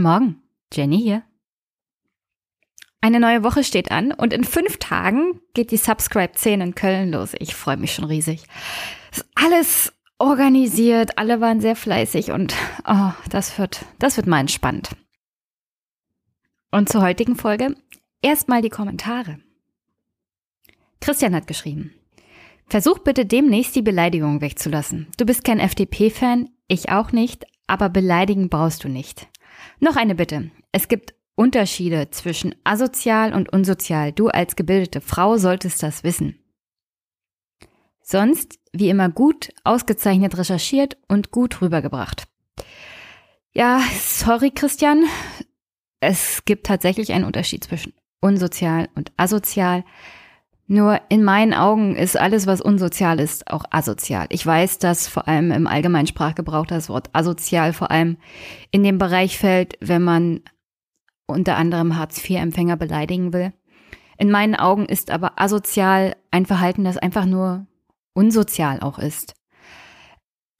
Guten Morgen, Jenny hier. Eine neue Woche steht an und in fünf Tagen geht die Subscribe 10 in Köln los. Ich freue mich schon riesig. Ist alles organisiert, alle waren sehr fleißig und oh, das wird, das wird mal entspannt. Und zur heutigen Folge erstmal die Kommentare. Christian hat geschrieben. Versuch bitte demnächst die Beleidigung wegzulassen. Du bist kein FDP-Fan, ich auch nicht, aber beleidigen brauchst du nicht. Noch eine Bitte. Es gibt Unterschiede zwischen asozial und unsozial. Du als gebildete Frau solltest das wissen. Sonst, wie immer, gut, ausgezeichnet recherchiert und gut rübergebracht. Ja, sorry, Christian. Es gibt tatsächlich einen Unterschied zwischen unsozial und asozial. Nur in meinen Augen ist alles, was unsozial ist, auch asozial. Ich weiß, dass vor allem im allgemeinen Sprachgebrauch das Wort asozial vor allem in den Bereich fällt, wenn man unter anderem Hartz-IV-Empfänger beleidigen will. In meinen Augen ist aber asozial ein Verhalten, das einfach nur unsozial auch ist.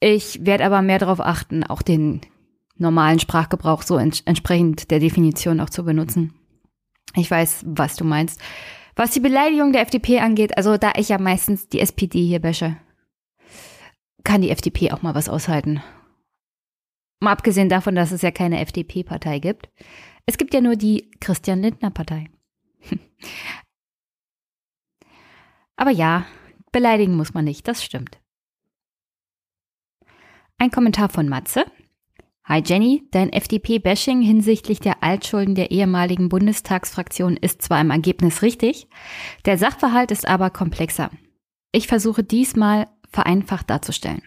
Ich werde aber mehr darauf achten, auch den normalen Sprachgebrauch so ents entsprechend der Definition auch zu benutzen. Ich weiß, was du meinst. Was die Beleidigung der FDP angeht, also da ich ja meistens die SPD hier wäsche, kann die FDP auch mal was aushalten. Mal abgesehen davon, dass es ja keine FDP-Partei gibt. Es gibt ja nur die Christian Lindner-Partei. Aber ja, beleidigen muss man nicht, das stimmt. Ein Kommentar von Matze. Hi Jenny, dein FDP-Bashing hinsichtlich der Altschulden der ehemaligen Bundestagsfraktion ist zwar im Ergebnis richtig, der Sachverhalt ist aber komplexer. Ich versuche diesmal vereinfacht darzustellen.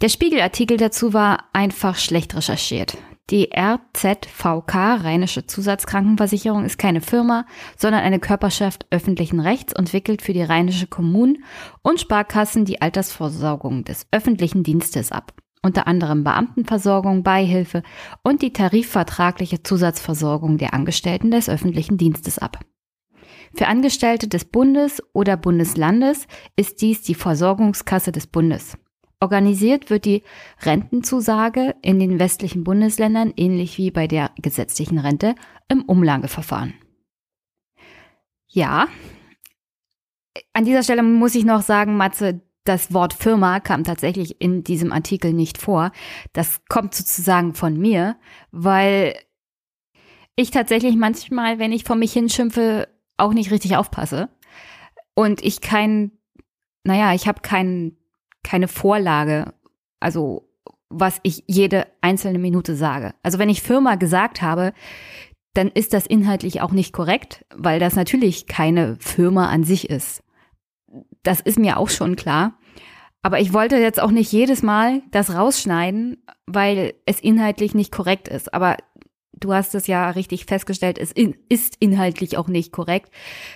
Der Spiegelartikel dazu war einfach schlecht recherchiert. Die RZVK, Rheinische Zusatzkrankenversicherung, ist keine Firma, sondern eine Körperschaft öffentlichen Rechts und wickelt für die rheinische Kommunen und Sparkassen die Altersvorsorgung des öffentlichen Dienstes ab unter anderem Beamtenversorgung, Beihilfe und die tarifvertragliche Zusatzversorgung der Angestellten des öffentlichen Dienstes ab. Für Angestellte des Bundes oder Bundeslandes ist dies die Versorgungskasse des Bundes. Organisiert wird die Rentenzusage in den westlichen Bundesländern ähnlich wie bei der gesetzlichen Rente im Umlageverfahren. Ja, an dieser Stelle muss ich noch sagen, Matze, das Wort Firma kam tatsächlich in diesem Artikel nicht vor. Das kommt sozusagen von mir, weil ich tatsächlich manchmal, wenn ich vor mich hinschimpfe, auch nicht richtig aufpasse. Und ich kein, naja, ich habe kein, keine Vorlage, also was ich jede einzelne Minute sage. Also wenn ich Firma gesagt habe, dann ist das inhaltlich auch nicht korrekt, weil das natürlich keine Firma an sich ist das ist mir auch schon klar. Aber ich wollte jetzt auch nicht jedes Mal das rausschneiden, weil es inhaltlich nicht korrekt ist. Aber du hast es ja richtig festgestellt, es in, ist inhaltlich auch nicht korrekt.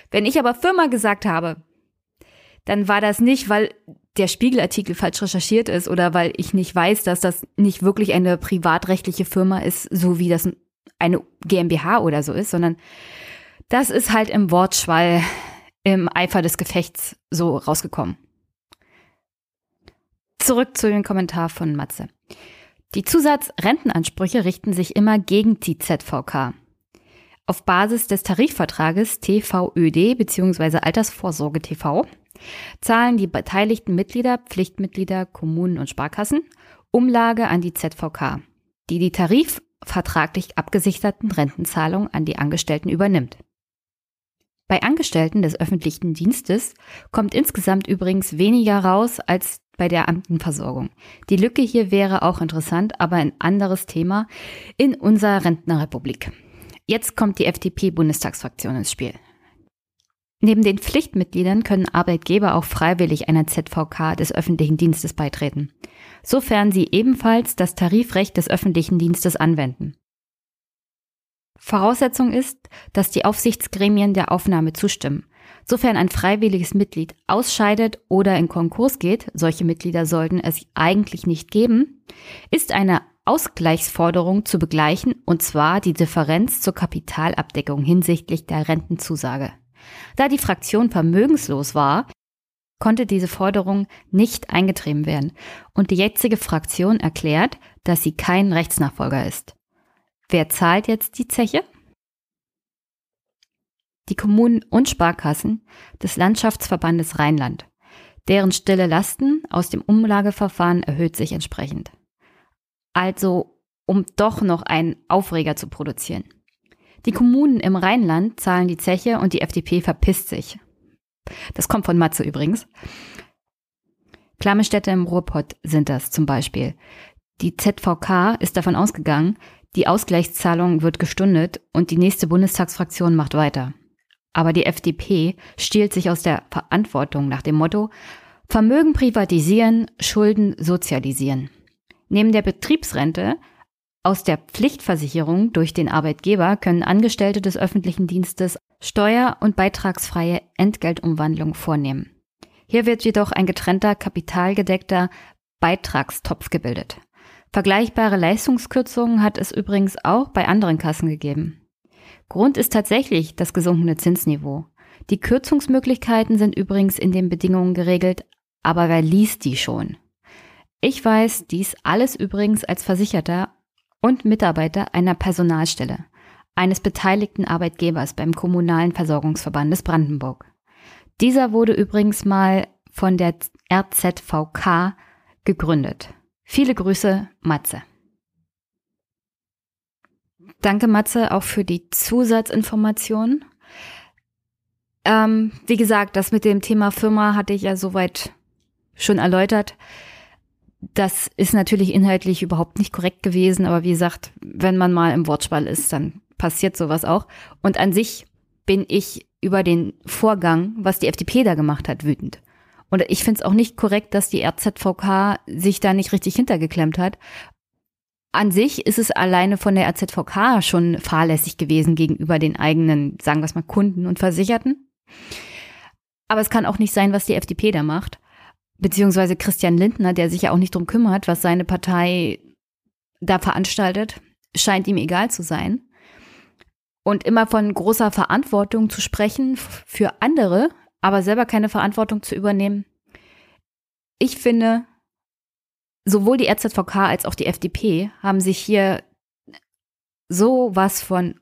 Wenn ich aber Firma gesagt habe, dann war das nicht, weil der Spiegelartikel falsch recherchiert ist oder weil ich nicht weiß, dass das nicht wirklich eine privatrechtliche Firma ist, so wie das eine GmbH oder so ist, sondern das ist halt im Wortschwall im Eifer des Gefechts so rausgekommen. Zurück zu dem Kommentar von Matze. Die Zusatzrentenansprüche richten sich immer gegen die ZVK. Auf Basis des Tarifvertrages TVÖD bzw. Altersvorsorge TV zahlen die beteiligten Mitglieder, Pflichtmitglieder, Kommunen und Sparkassen Umlage an die ZVK, die die tarifvertraglich abgesicherten Rentenzahlungen an die Angestellten übernimmt. Bei Angestellten des öffentlichen Dienstes kommt insgesamt übrigens weniger raus als bei der Amtenversorgung. Die Lücke hier wäre auch interessant, aber ein anderes Thema in unserer Rentnerrepublik. Jetzt kommt die FDP-Bundestagsfraktion ins Spiel. Neben den Pflichtmitgliedern können Arbeitgeber auch freiwillig einer ZVK des öffentlichen Dienstes beitreten, sofern sie ebenfalls das Tarifrecht des öffentlichen Dienstes anwenden. Voraussetzung ist, dass die Aufsichtsgremien der Aufnahme zustimmen. Sofern ein freiwilliges Mitglied ausscheidet oder in Konkurs geht, solche Mitglieder sollten es eigentlich nicht geben, ist eine Ausgleichsforderung zu begleichen, und zwar die Differenz zur Kapitalabdeckung hinsichtlich der Rentenzusage. Da die Fraktion vermögenslos war, konnte diese Forderung nicht eingetrieben werden und die jetzige Fraktion erklärt, dass sie kein Rechtsnachfolger ist. Wer zahlt jetzt die Zeche? Die Kommunen und Sparkassen des Landschaftsverbandes Rheinland. Deren stille Lasten aus dem Umlageverfahren erhöht sich entsprechend. Also, um doch noch einen Aufreger zu produzieren. Die Kommunen im Rheinland zahlen die Zeche und die FDP verpisst sich. Das kommt von Matze übrigens. Klamme Städte im Ruhrpott sind das zum Beispiel. Die ZVK ist davon ausgegangen, die Ausgleichszahlung wird gestundet und die nächste Bundestagsfraktion macht weiter. Aber die FDP stiehlt sich aus der Verantwortung nach dem Motto Vermögen privatisieren, Schulden sozialisieren. Neben der Betriebsrente aus der Pflichtversicherung durch den Arbeitgeber können Angestellte des öffentlichen Dienstes steuer- und beitragsfreie Entgeltumwandlung vornehmen. Hier wird jedoch ein getrennter, kapitalgedeckter Beitragstopf gebildet. Vergleichbare Leistungskürzungen hat es übrigens auch bei anderen Kassen gegeben. Grund ist tatsächlich das gesunkene Zinsniveau. Die Kürzungsmöglichkeiten sind übrigens in den Bedingungen geregelt, aber wer liest die schon? Ich weiß dies alles übrigens als Versicherter und Mitarbeiter einer Personalstelle, eines beteiligten Arbeitgebers beim Kommunalen Versorgungsverband des Brandenburg. Dieser wurde übrigens mal von der RZVK gegründet. Viele Grüße, Matze. Danke, Matze, auch für die Zusatzinformationen. Ähm, wie gesagt, das mit dem Thema Firma hatte ich ja soweit schon erläutert. Das ist natürlich inhaltlich überhaupt nicht korrekt gewesen, aber wie gesagt, wenn man mal im Wortspiel ist, dann passiert sowas auch. Und an sich bin ich über den Vorgang, was die FDP da gemacht hat, wütend. Und ich finde es auch nicht korrekt, dass die RZVK sich da nicht richtig hintergeklemmt hat. An sich ist es alleine von der RZVK schon fahrlässig gewesen gegenüber den eigenen, sagen wir es mal, Kunden und Versicherten. Aber es kann auch nicht sein, was die FDP da macht beziehungsweise Christian Lindner, der sich ja auch nicht drum kümmert, was seine Partei da veranstaltet, scheint ihm egal zu sein. Und immer von großer Verantwortung zu sprechen für andere, aber selber keine Verantwortung zu übernehmen. Ich finde, sowohl die RZVK als auch die FDP haben sich hier so was von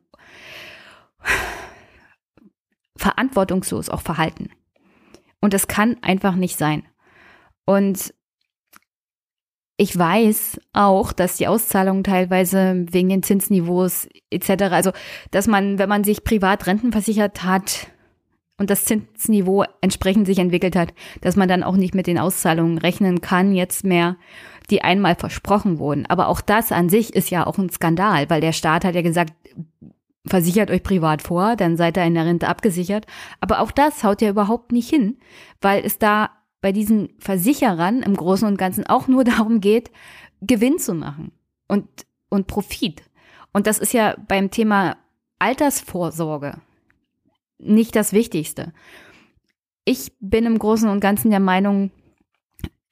verantwortungslos auch verhalten. Und das kann einfach nicht sein. Und ich weiß auch, dass die Auszahlungen teilweise wegen den Zinsniveaus etc., also dass man, wenn man sich privat rentenversichert hat und das Zinsniveau entsprechend sich entwickelt hat, dass man dann auch nicht mit den Auszahlungen rechnen kann jetzt mehr, die einmal versprochen wurden. Aber auch das an sich ist ja auch ein Skandal, weil der Staat hat ja gesagt, versichert euch privat vor, dann seid ihr in der Rente abgesichert. Aber auch das haut ja überhaupt nicht hin, weil es da bei diesen Versicherern im Großen und Ganzen auch nur darum geht, Gewinn zu machen und, und Profit. Und das ist ja beim Thema Altersvorsorge nicht das Wichtigste. Ich bin im Großen und Ganzen der Meinung,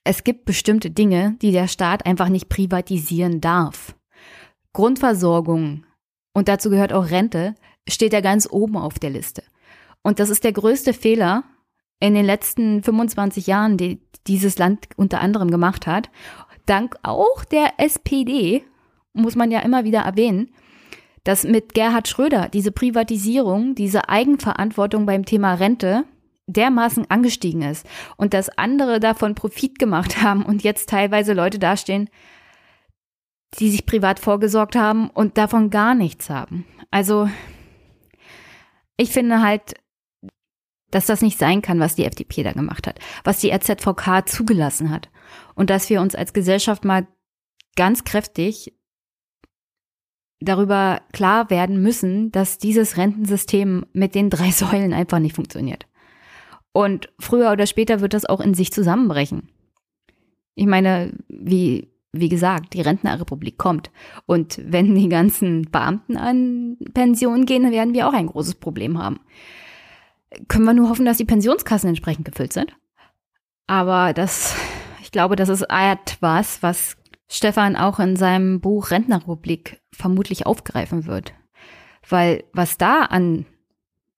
es gibt bestimmte Dinge, die der Staat einfach nicht privatisieren darf. Grundversorgung, und dazu gehört auch Rente, steht ja ganz oben auf der Liste. Und das ist der größte Fehler, in den letzten 25 Jahren, die dieses Land unter anderem gemacht hat, dank auch der SPD, muss man ja immer wieder erwähnen, dass mit Gerhard Schröder diese Privatisierung, diese Eigenverantwortung beim Thema Rente dermaßen angestiegen ist und dass andere davon Profit gemacht haben und jetzt teilweise Leute dastehen, die sich privat vorgesorgt haben und davon gar nichts haben. Also ich finde halt, dass das nicht sein kann, was die FDP da gemacht hat, was die RZVK zugelassen hat und dass wir uns als Gesellschaft mal ganz kräftig darüber klar werden müssen, dass dieses Rentensystem mit den drei Säulen einfach nicht funktioniert. Und früher oder später wird das auch in sich zusammenbrechen. Ich meine, wie, wie gesagt, die Rentnerrepublik kommt. Und wenn die ganzen Beamten an Pension gehen, dann werden wir auch ein großes Problem haben können wir nur hoffen, dass die Pensionskassen entsprechend gefüllt sind. Aber das, ich glaube, das ist etwas, was Stefan auch in seinem Buch Rentnerrepublik vermutlich aufgreifen wird. Weil was da an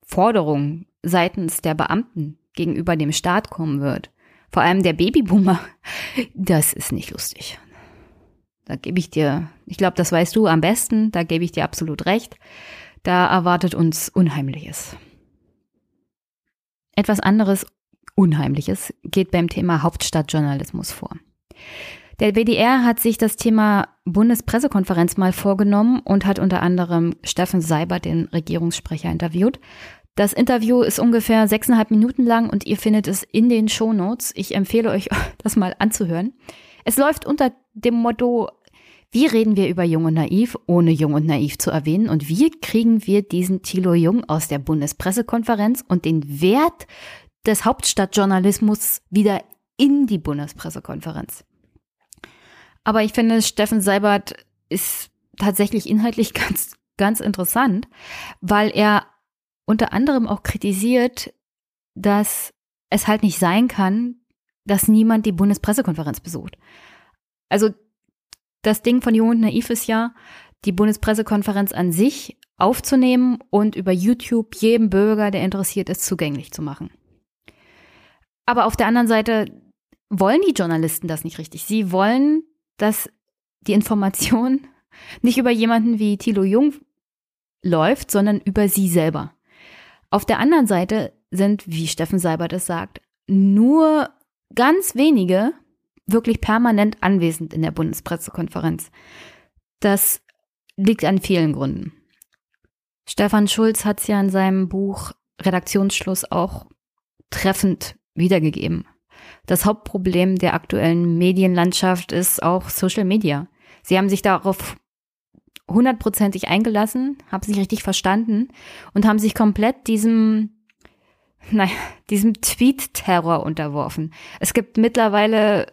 Forderungen seitens der Beamten gegenüber dem Staat kommen wird, vor allem der Babyboomer, das ist nicht lustig. Da gebe ich dir, ich glaube, das weißt du am besten, da gebe ich dir absolut recht. Da erwartet uns Unheimliches. Etwas anderes Unheimliches geht beim Thema Hauptstadtjournalismus vor. Der WDR hat sich das Thema Bundespressekonferenz mal vorgenommen und hat unter anderem Steffen Seibert, den Regierungssprecher, interviewt. Das Interview ist ungefähr sechseinhalb Minuten lang und ihr findet es in den Shownotes. Ich empfehle euch, das mal anzuhören. Es läuft unter dem Motto, wie reden wir über Jung und Naiv, ohne Jung und Naiv zu erwähnen? Und wie kriegen wir diesen Thilo Jung aus der Bundespressekonferenz und den Wert des Hauptstadtjournalismus wieder in die Bundespressekonferenz? Aber ich finde, Steffen Seibert ist tatsächlich inhaltlich ganz, ganz interessant, weil er unter anderem auch kritisiert, dass es halt nicht sein kann, dass niemand die Bundespressekonferenz besucht. Also das Ding von Jung und Naiv ist ja, die Bundespressekonferenz an sich aufzunehmen und über YouTube jedem Bürger, der interessiert ist, zugänglich zu machen. Aber auf der anderen Seite wollen die Journalisten das nicht richtig. Sie wollen dass die Information nicht über jemanden wie Thilo Jung läuft, sondern über sie selber. Auf der anderen Seite sind, wie Steffen Seibert es sagt, nur ganz wenige wirklich permanent anwesend in der Bundespressekonferenz. Das liegt an vielen Gründen. Stefan Schulz hat es ja in seinem Buch Redaktionsschluss auch treffend wiedergegeben. Das Hauptproblem der aktuellen Medienlandschaft ist auch Social Media. Sie haben sich darauf hundertprozentig eingelassen, haben sich richtig verstanden und haben sich komplett diesem, naja, diesem Tweet-Terror unterworfen. Es gibt mittlerweile,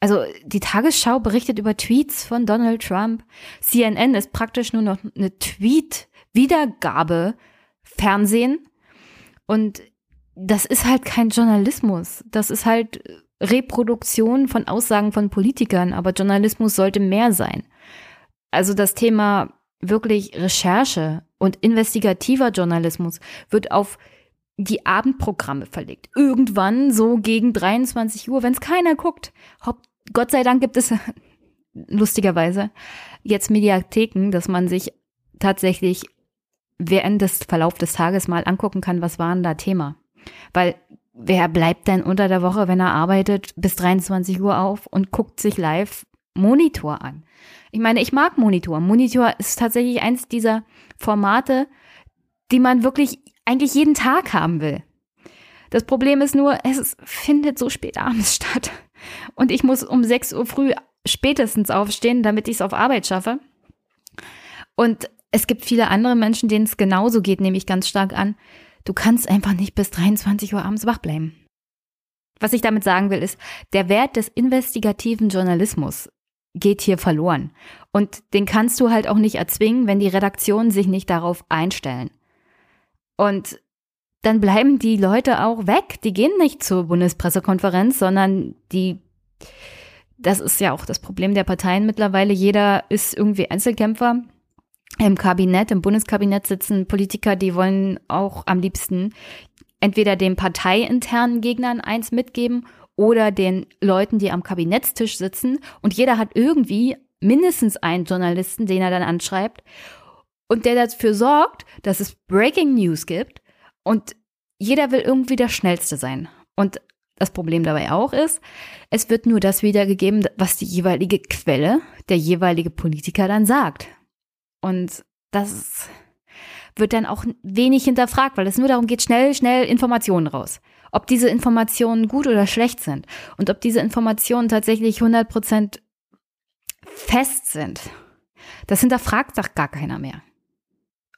also die Tagesschau berichtet über Tweets von Donald Trump. CNN ist praktisch nur noch eine Tweet-Wiedergabe Fernsehen. Und das ist halt kein Journalismus. Das ist halt Reproduktion von Aussagen von Politikern, aber Journalismus sollte mehr sein. Also das Thema wirklich Recherche und investigativer Journalismus wird auf die Abendprogramme verlegt. Irgendwann so gegen 23 Uhr, wenn es keiner guckt. Gott sei Dank gibt es lustigerweise jetzt Mediatheken, dass man sich tatsächlich während des Verlauf des Tages mal angucken kann, was war denn da Thema. Weil wer bleibt denn unter der Woche, wenn er arbeitet, bis 23 Uhr auf und guckt sich live Monitor an? Ich meine, ich mag Monitor. Monitor ist tatsächlich eins dieser Formate, die man wirklich eigentlich jeden Tag haben will. Das Problem ist nur, es findet so spät abends statt. Und ich muss um 6 Uhr früh spätestens aufstehen, damit ich es auf Arbeit schaffe. Und es gibt viele andere Menschen, denen es genauso geht, nehme ich ganz stark an. Du kannst einfach nicht bis 23 Uhr abends wach bleiben. Was ich damit sagen will, ist, der Wert des investigativen Journalismus geht hier verloren. Und den kannst du halt auch nicht erzwingen, wenn die Redaktionen sich nicht darauf einstellen. Und dann bleiben die Leute auch weg. Die gehen nicht zur Bundespressekonferenz, sondern die, das ist ja auch das Problem der Parteien mittlerweile. Jeder ist irgendwie Einzelkämpfer im Kabinett, im Bundeskabinett sitzen Politiker, die wollen auch am liebsten entweder den parteiinternen Gegnern eins mitgeben oder den Leuten, die am Kabinettstisch sitzen. Und jeder hat irgendwie mindestens einen Journalisten, den er dann anschreibt und der dafür sorgt, dass es Breaking News gibt und jeder will irgendwie der Schnellste sein. Und das Problem dabei auch ist, es wird nur das wiedergegeben, was die jeweilige Quelle, der jeweilige Politiker dann sagt. Und das wird dann auch wenig hinterfragt, weil es nur darum geht, schnell, schnell Informationen raus. Ob diese Informationen gut oder schlecht sind und ob diese Informationen tatsächlich 100% fest sind, das hinterfragt doch gar keiner mehr.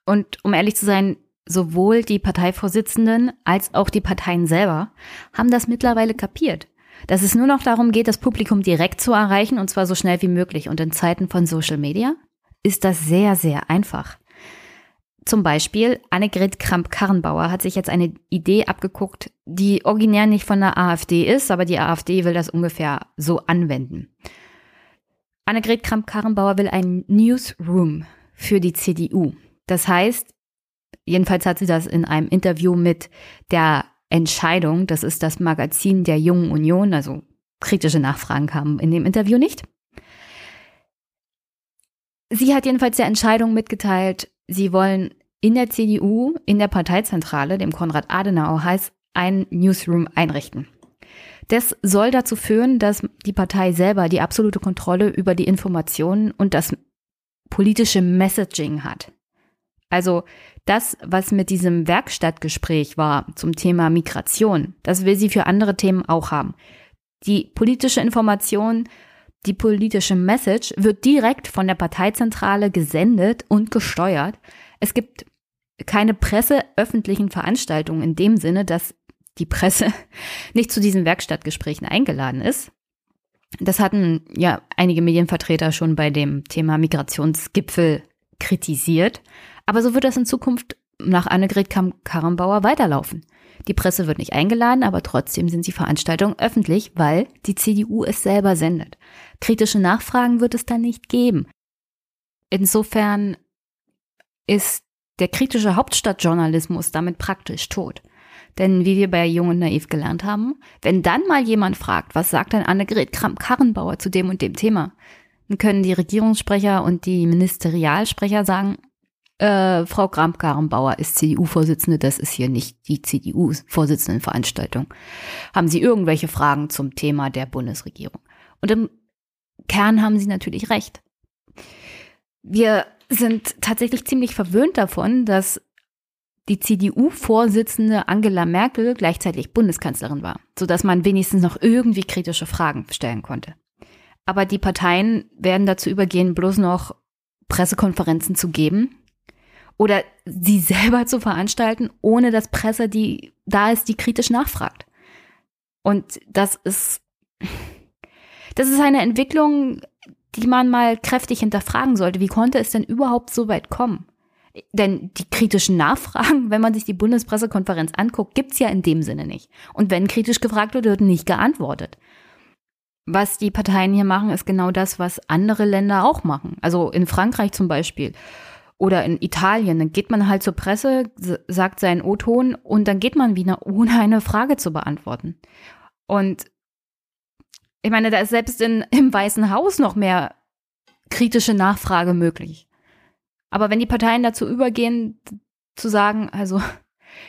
Und um ehrlich zu sein, sowohl die Parteivorsitzenden als auch die Parteien selber haben das mittlerweile kapiert, dass es nur noch darum geht, das Publikum direkt zu erreichen und zwar so schnell wie möglich. Und in Zeiten von Social Media ist das sehr, sehr einfach. Zum Beispiel, Annegret Kramp-Karrenbauer hat sich jetzt eine Idee abgeguckt, die originär nicht von der AfD ist, aber die AfD will das ungefähr so anwenden. Annegret Kramp-Karrenbauer will einen Newsroom für die CDU. Das heißt, jedenfalls hat sie das in einem Interview mit der Entscheidung, das ist das Magazin der Jungen Union, also kritische Nachfragen kamen in dem Interview nicht. Sie hat jedenfalls der Entscheidung mitgeteilt, sie wollen in der CDU, in der Parteizentrale, dem Konrad-Adenauer-Haus, ein Newsroom einrichten. Das soll dazu führen, dass die Partei selber die absolute Kontrolle über die Informationen und das politische Messaging hat. Also das, was mit diesem Werkstattgespräch war zum Thema Migration, das will sie für andere Themen auch haben. Die politische Information, die politische Message wird direkt von der Parteizentrale gesendet und gesteuert. Es gibt keine presseöffentlichen Veranstaltungen in dem Sinne, dass die Presse nicht zu diesen Werkstattgesprächen eingeladen ist. Das hatten ja einige Medienvertreter schon bei dem Thema Migrationsgipfel kritisiert. Aber so wird das in Zukunft nach Annegret Karrenbauer weiterlaufen. Die Presse wird nicht eingeladen, aber trotzdem sind die Veranstaltungen öffentlich, weil die CDU es selber sendet. Kritische Nachfragen wird es dann nicht geben. Insofern ist der kritische Hauptstadtjournalismus damit praktisch tot. Denn wie wir bei Jung und Naiv gelernt haben, wenn dann mal jemand fragt, was sagt denn Annegret Kramp-Karrenbauer zu dem und dem Thema, dann können die Regierungssprecher und die Ministerialsprecher sagen, äh, Frau Kramp-Karrenbauer ist CDU-Vorsitzende, das ist hier nicht die CDU-Vorsitzendenveranstaltung. Haben Sie irgendwelche Fragen zum Thema der Bundesregierung? Und im Kern haben Sie natürlich recht. Wir sind tatsächlich ziemlich verwöhnt davon, dass die CDU-Vorsitzende Angela Merkel gleichzeitig Bundeskanzlerin war, sodass man wenigstens noch irgendwie kritische Fragen stellen konnte. Aber die Parteien werden dazu übergehen, bloß noch Pressekonferenzen zu geben oder sie selber zu veranstalten, ohne dass Presse, die da ist, die kritisch nachfragt. Und das ist, das ist eine Entwicklung, die man mal kräftig hinterfragen sollte. Wie konnte es denn überhaupt so weit kommen? Denn die kritischen Nachfragen, wenn man sich die Bundespressekonferenz anguckt, gibt's ja in dem Sinne nicht. Und wenn kritisch gefragt wird, wird nicht geantwortet. Was die Parteien hier machen, ist genau das, was andere Länder auch machen. Also in Frankreich zum Beispiel oder in Italien, dann geht man halt zur Presse, sagt seinen O-Ton und dann geht man wieder, ohne eine Frage zu beantworten. Und ich meine, da ist selbst in, im Weißen Haus noch mehr kritische Nachfrage möglich. Aber wenn die Parteien dazu übergehen, zu sagen, also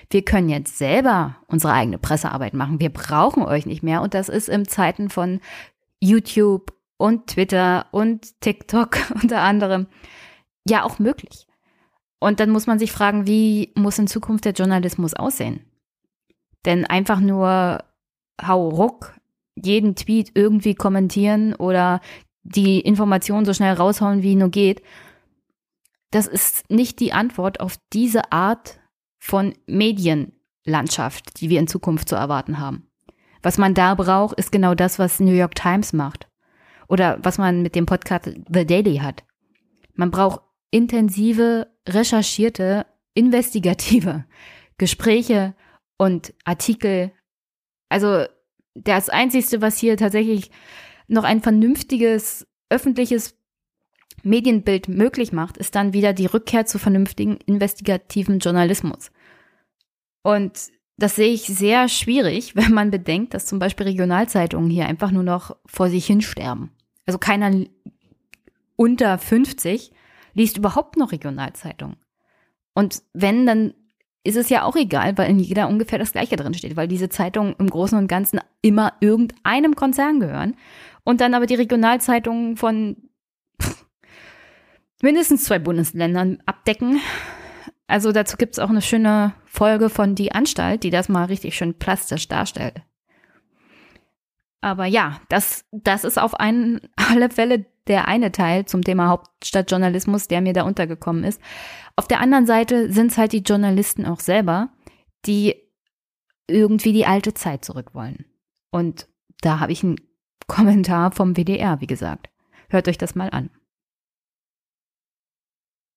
wir können jetzt selber unsere eigene Pressearbeit machen, wir brauchen euch nicht mehr. Und das ist in Zeiten von YouTube und Twitter und TikTok unter anderem ja auch möglich. Und dann muss man sich fragen, wie muss in Zukunft der Journalismus aussehen? Denn einfach nur hau ruck jeden Tweet irgendwie kommentieren oder die Informationen so schnell raushauen, wie nur geht, das ist nicht die Antwort auf diese Art von Medienlandschaft, die wir in Zukunft zu erwarten haben. Was man da braucht, ist genau das, was New York Times macht. Oder was man mit dem Podcast The Daily hat. Man braucht intensive, recherchierte, investigative Gespräche und Artikel. Also das Einzige, was hier tatsächlich noch ein vernünftiges öffentliches Medienbild möglich macht, ist dann wieder die Rückkehr zu vernünftigen investigativen Journalismus. Und das sehe ich sehr schwierig, wenn man bedenkt, dass zum Beispiel Regionalzeitungen hier einfach nur noch vor sich hinsterben. Also keiner unter 50 liest überhaupt noch Regionalzeitungen. Und wenn, dann ist es ja auch egal, weil in jeder ungefähr das Gleiche drin steht, weil diese Zeitungen im Großen und Ganzen immer irgendeinem Konzern gehören und dann aber die Regionalzeitungen von mindestens zwei Bundesländern abdecken. Also dazu gibt es auch eine schöne Folge von Die Anstalt, die das mal richtig schön plastisch darstellt. Aber ja, das, das ist auf einen, alle Fälle der eine Teil zum Thema Hauptstadtjournalismus, der mir da untergekommen ist. Auf der anderen Seite sind es halt die Journalisten auch selber, die irgendwie die alte Zeit zurück wollen. Und da habe ich einen Kommentar vom WDR, wie gesagt. Hört euch das mal an.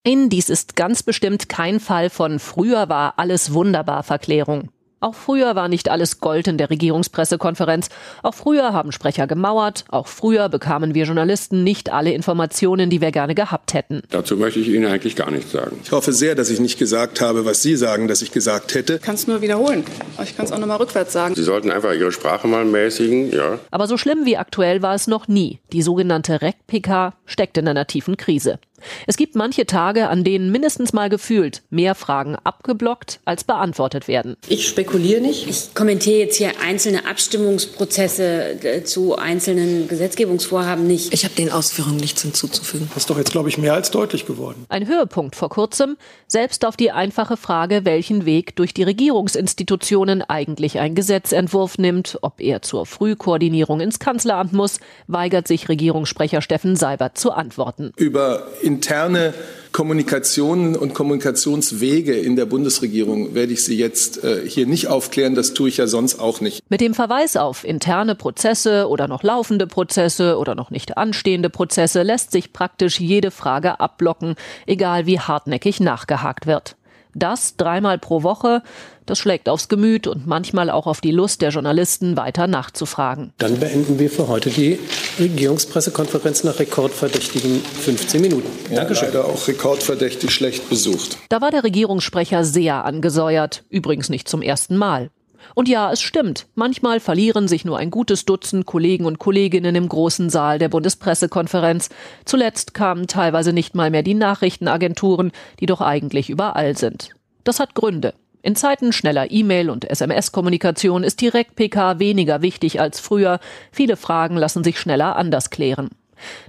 Dies ist ganz bestimmt kein Fall von früher war alles wunderbar Verklärung. Auch früher war nicht alles Gold in der Regierungspressekonferenz. Auch früher haben Sprecher gemauert. Auch früher bekamen wir Journalisten nicht alle Informationen, die wir gerne gehabt hätten. Dazu möchte ich Ihnen eigentlich gar nichts sagen. Ich hoffe sehr, dass ich nicht gesagt habe, was Sie sagen, dass ich gesagt hätte. Ich kann es nur wiederholen. Ich kann es auch nochmal rückwärts sagen. Sie sollten einfach Ihre Sprache mal mäßigen, ja. Aber so schlimm wie aktuell war es noch nie. Die sogenannte REC-PK steckt in einer tiefen Krise. Es gibt manche Tage, an denen mindestens mal gefühlt mehr Fragen abgeblockt als beantwortet werden. Ich spekuliere nicht. Ich kommentiere jetzt hier einzelne Abstimmungsprozesse äh, zu einzelnen Gesetzgebungsvorhaben nicht. Ich habe den Ausführungen nichts hinzuzufügen. Das ist doch jetzt, glaube ich, mehr als deutlich geworden. Ein Höhepunkt vor kurzem, selbst auf die einfache Frage, welchen Weg durch die Regierungsinstitutionen eigentlich ein Gesetzentwurf nimmt, ob er zur Frühkoordinierung ins Kanzleramt muss, weigert sich Regierungssprecher Steffen Seibert zu antworten. Über interne Kommunikationen und Kommunikationswege in der Bundesregierung werde ich Sie jetzt äh, hier nicht aufklären. Das tue ich ja sonst auch nicht. Mit dem Verweis auf interne Prozesse oder noch laufende Prozesse oder noch nicht anstehende Prozesse lässt sich praktisch jede Frage abblocken, egal wie hartnäckig nachgehakt wird. Das dreimal pro Woche, das schlägt aufs Gemüt und manchmal auch auf die Lust der Journalisten, weiter nachzufragen. Dann beenden wir für heute die Regierungspressekonferenz nach rekordverdächtigen 15 Minuten. Ja, Dankeschön. Leider auch rekordverdächtig schlecht besucht. Da war der Regierungssprecher sehr angesäuert, übrigens nicht zum ersten Mal. Und ja, es stimmt, manchmal verlieren sich nur ein gutes Dutzend Kollegen und Kolleginnen im großen Saal der Bundespressekonferenz. Zuletzt kamen teilweise nicht mal mehr die Nachrichtenagenturen, die doch eigentlich überall sind. Das hat Gründe. In Zeiten schneller E-Mail- und SMS-Kommunikation ist Direkt-PK weniger wichtig als früher. Viele Fragen lassen sich schneller anders klären.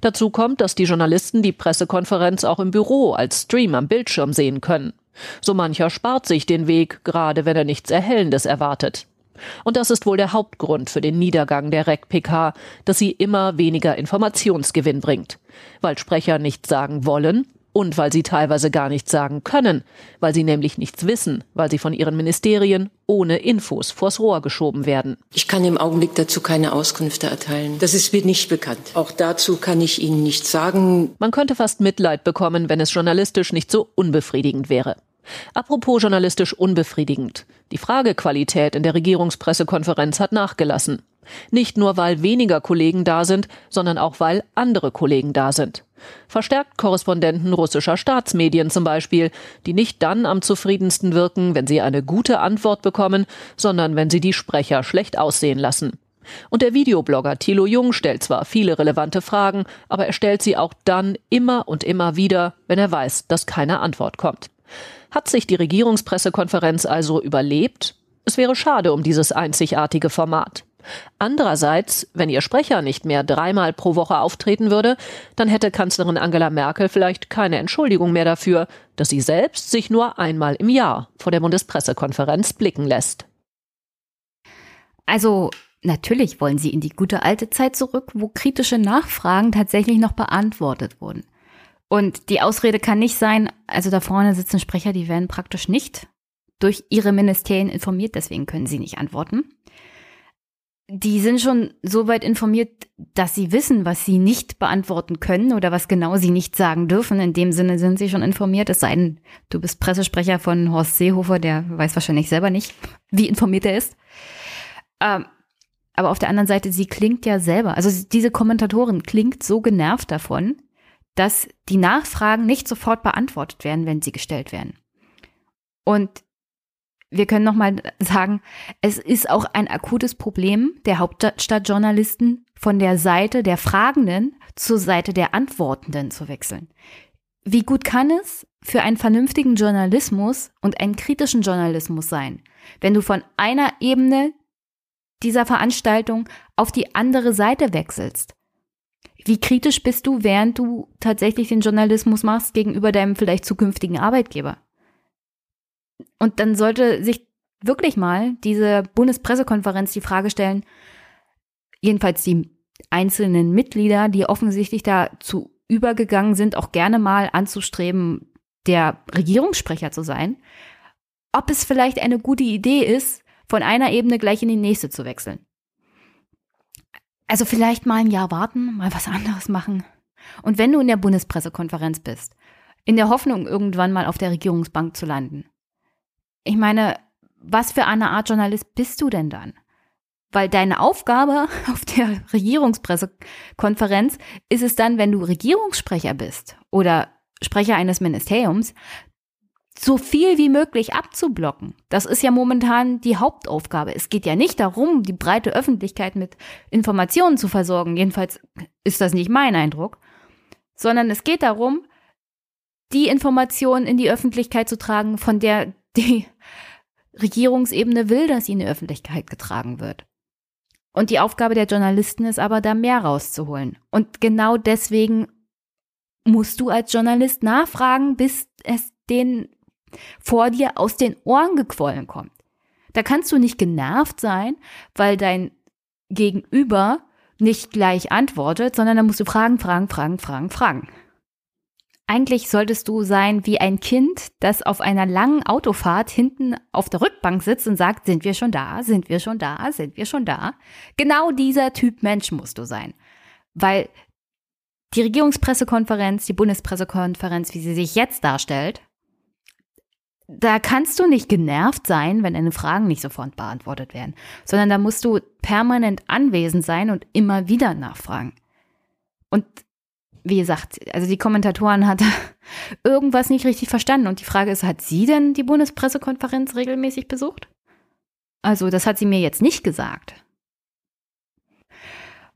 Dazu kommt, dass die Journalisten die Pressekonferenz auch im Büro als Stream am Bildschirm sehen können. So mancher spart sich den Weg, gerade wenn er nichts Erhellendes erwartet. Und das ist wohl der Hauptgrund für den Niedergang der REC-PK, dass sie immer weniger Informationsgewinn bringt. Weil Sprecher nichts sagen wollen und weil sie teilweise gar nichts sagen können, weil sie nämlich nichts wissen, weil sie von ihren Ministerien ohne Infos vors Rohr geschoben werden. Ich kann im Augenblick dazu keine Auskünfte erteilen. Das ist mir nicht bekannt. Auch dazu kann ich Ihnen nichts sagen. Man könnte fast Mitleid bekommen, wenn es journalistisch nicht so unbefriedigend wäre. Apropos journalistisch unbefriedigend. Die Fragequalität in der Regierungspressekonferenz hat nachgelassen. Nicht nur, weil weniger Kollegen da sind, sondern auch, weil andere Kollegen da sind. Verstärkt Korrespondenten russischer Staatsmedien zum Beispiel, die nicht dann am zufriedensten wirken, wenn sie eine gute Antwort bekommen, sondern wenn sie die Sprecher schlecht aussehen lassen. Und der Videoblogger Thilo Jung stellt zwar viele relevante Fragen, aber er stellt sie auch dann immer und immer wieder, wenn er weiß, dass keine Antwort kommt. Hat sich die Regierungspressekonferenz also überlebt? Es wäre schade um dieses einzigartige Format. Andererseits, wenn ihr Sprecher nicht mehr dreimal pro Woche auftreten würde, dann hätte Kanzlerin Angela Merkel vielleicht keine Entschuldigung mehr dafür, dass sie selbst sich nur einmal im Jahr vor der Bundespressekonferenz blicken lässt. Also natürlich wollen sie in die gute alte Zeit zurück, wo kritische Nachfragen tatsächlich noch beantwortet wurden. Und die Ausrede kann nicht sein, also da vorne sitzen Sprecher, die werden praktisch nicht durch ihre Ministerien informiert, deswegen können sie nicht antworten. Die sind schon so weit informiert, dass sie wissen, was sie nicht beantworten können oder was genau sie nicht sagen dürfen. In dem Sinne sind sie schon informiert, es sei denn, du bist Pressesprecher von Horst Seehofer, der weiß wahrscheinlich selber nicht, wie informiert er ist. Ähm, aber auf der anderen Seite, sie klingt ja selber, also diese Kommentatorin klingt so genervt davon, dass die Nachfragen nicht sofort beantwortet werden, wenn sie gestellt werden. Und wir können nochmal sagen, es ist auch ein akutes Problem der Hauptstadtjournalisten von der Seite der Fragenden zur Seite der Antwortenden zu wechseln. Wie gut kann es für einen vernünftigen Journalismus und einen kritischen Journalismus sein, wenn du von einer Ebene dieser Veranstaltung auf die andere Seite wechselst? Wie kritisch bist du, während du tatsächlich den Journalismus machst gegenüber deinem vielleicht zukünftigen Arbeitgeber? Und dann sollte sich wirklich mal diese Bundespressekonferenz die Frage stellen, jedenfalls die einzelnen Mitglieder, die offensichtlich dazu übergegangen sind, auch gerne mal anzustreben, der Regierungssprecher zu sein, ob es vielleicht eine gute Idee ist, von einer Ebene gleich in die nächste zu wechseln. Also vielleicht mal ein Jahr warten, mal was anderes machen. Und wenn du in der Bundespressekonferenz bist, in der Hoffnung, irgendwann mal auf der Regierungsbank zu landen. Ich meine, was für eine Art Journalist bist du denn dann? Weil deine Aufgabe auf der Regierungspressekonferenz ist es dann, wenn du Regierungssprecher bist oder Sprecher eines Ministeriums, so viel wie möglich abzublocken. Das ist ja momentan die Hauptaufgabe. Es geht ja nicht darum, die breite Öffentlichkeit mit Informationen zu versorgen. Jedenfalls ist das nicht mein Eindruck. Sondern es geht darum, die Information in die Öffentlichkeit zu tragen, von der die Regierungsebene will, dass sie in die Öffentlichkeit getragen wird. Und die Aufgabe der Journalisten ist aber, da mehr rauszuholen. Und genau deswegen musst du als Journalist nachfragen, bis es den vor dir aus den Ohren gequollen kommt. Da kannst du nicht genervt sein, weil dein Gegenüber nicht gleich antwortet, sondern da musst du fragen, fragen, fragen, fragen, fragen. Eigentlich solltest du sein wie ein Kind, das auf einer langen Autofahrt hinten auf der Rückbank sitzt und sagt, sind wir schon da, sind wir schon da, sind wir schon da. Genau dieser Typ Mensch musst du sein. Weil die Regierungspressekonferenz, die Bundespressekonferenz, wie sie sich jetzt darstellt, da kannst du nicht genervt sein, wenn deine Fragen nicht sofort beantwortet werden, sondern da musst du permanent anwesend sein und immer wieder nachfragen. Und wie gesagt, also die Kommentatoren hat irgendwas nicht richtig verstanden. Und die Frage ist, hat sie denn die Bundespressekonferenz regelmäßig besucht? Also das hat sie mir jetzt nicht gesagt.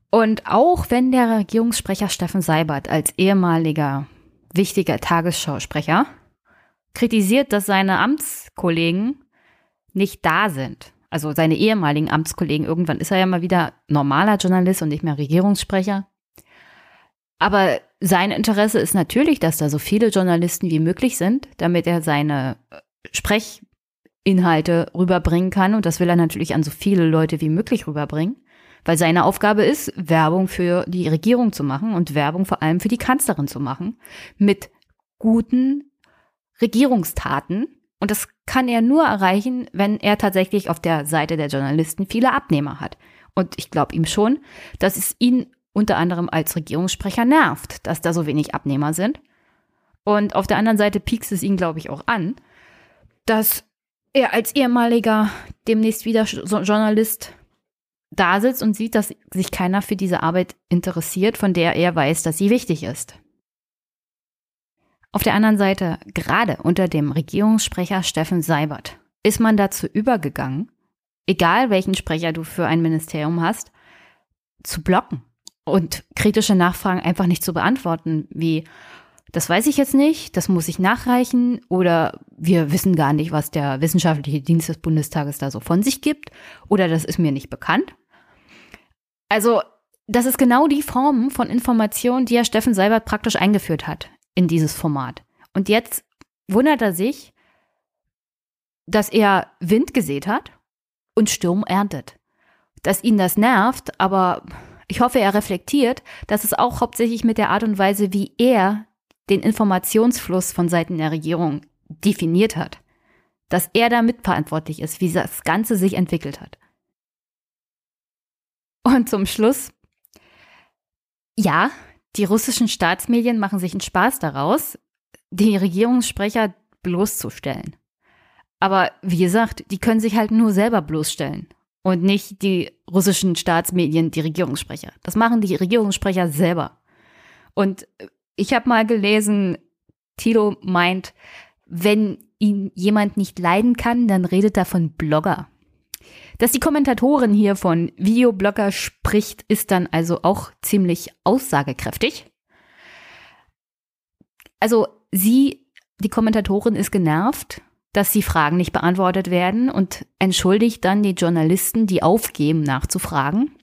Und auch wenn der Regierungssprecher Steffen Seibert als ehemaliger wichtiger Tagesschausprecher kritisiert, dass seine Amtskollegen nicht da sind, also seine ehemaligen Amtskollegen, irgendwann ist er ja mal wieder normaler Journalist und nicht mehr Regierungssprecher, aber sein Interesse ist natürlich, dass da so viele Journalisten wie möglich sind, damit er seine äh, Sprechinhalte rüberbringen kann. Und das will er natürlich an so viele Leute wie möglich rüberbringen. Weil seine Aufgabe ist, Werbung für die Regierung zu machen und Werbung vor allem für die Kanzlerin zu machen. Mit guten Regierungstaten. Und das kann er nur erreichen, wenn er tatsächlich auf der Seite der Journalisten viele Abnehmer hat. Und ich glaube ihm schon, dass es ihn unter anderem als Regierungssprecher nervt, dass da so wenig Abnehmer sind. Und auf der anderen Seite piekst es ihn, glaube ich, auch an, dass er als ehemaliger, demnächst wieder Journalist da sitzt und sieht, dass sich keiner für diese Arbeit interessiert, von der er weiß, dass sie wichtig ist. Auf der anderen Seite, gerade unter dem Regierungssprecher Steffen Seibert, ist man dazu übergegangen, egal welchen Sprecher du für ein Ministerium hast, zu blocken und kritische Nachfragen einfach nicht zu beantworten, wie das weiß ich jetzt nicht, das muss ich nachreichen oder wir wissen gar nicht, was der wissenschaftliche Dienst des Bundestages da so von sich gibt oder das ist mir nicht bekannt. Also, das ist genau die Form von Information, die Herr Steffen Seibert praktisch eingeführt hat in dieses Format. Und jetzt wundert er sich, dass er Wind gesät hat und Sturm erntet. Dass ihn das nervt, aber ich hoffe, er reflektiert, dass es auch hauptsächlich mit der Art und Weise, wie er den Informationsfluss von Seiten der Regierung definiert hat, dass er da mitverantwortlich ist, wie das Ganze sich entwickelt hat. Und zum Schluss, ja, die russischen Staatsmedien machen sich einen Spaß daraus, die Regierungssprecher bloßzustellen. Aber wie gesagt, die können sich halt nur selber bloßstellen und nicht die russischen Staatsmedien, die Regierungssprecher. Das machen die Regierungssprecher selber. Und ich habe mal gelesen, Tilo meint, wenn ihn jemand nicht leiden kann, dann redet er von Blogger. Dass die Kommentatorin hier von Videoblogger spricht, ist dann also auch ziemlich aussagekräftig. Also sie, die Kommentatorin, ist genervt dass die Fragen nicht beantwortet werden und entschuldigt dann die Journalisten, die aufgeben, nachzufragen.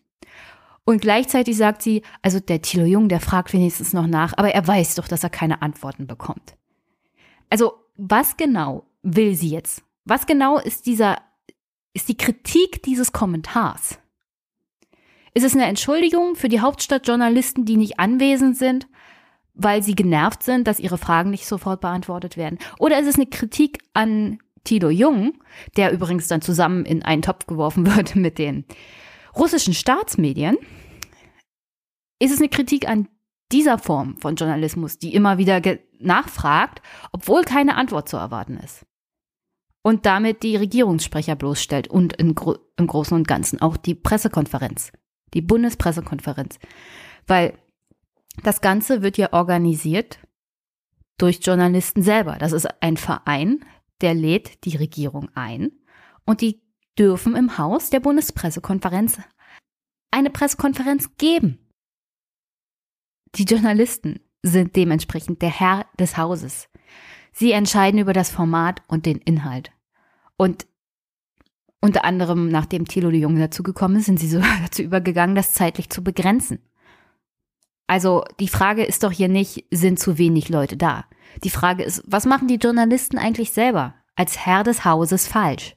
Und gleichzeitig sagt sie, also der Thilo Jung, der fragt wenigstens noch nach, aber er weiß doch, dass er keine Antworten bekommt. Also, was genau will sie jetzt? Was genau ist dieser, ist die Kritik dieses Kommentars? Ist es eine Entschuldigung für die Hauptstadtjournalisten, die nicht anwesend sind? weil sie genervt sind, dass ihre Fragen nicht sofort beantwortet werden? Oder ist es eine Kritik an Tilo Jung, der übrigens dann zusammen in einen Topf geworfen wird mit den russischen Staatsmedien? Ist es eine Kritik an dieser Form von Journalismus, die immer wieder nachfragt, obwohl keine Antwort zu erwarten ist? Und damit die Regierungssprecher bloßstellt und im, Gro im Großen und Ganzen auch die Pressekonferenz, die Bundespressekonferenz. Weil das Ganze wird ja organisiert durch Journalisten selber. Das ist ein Verein, der lädt die Regierung ein und die dürfen im Haus der Bundespressekonferenz eine Pressekonferenz geben. Die Journalisten sind dementsprechend der Herr des Hauses. Sie entscheiden über das Format und den Inhalt. Und unter anderem, nachdem Thilo de Jong dazugekommen ist, sind sie so dazu übergegangen, das zeitlich zu begrenzen. Also die Frage ist doch hier nicht, sind zu wenig Leute da? Die Frage ist, was machen die Journalisten eigentlich selber als Herr des Hauses falsch?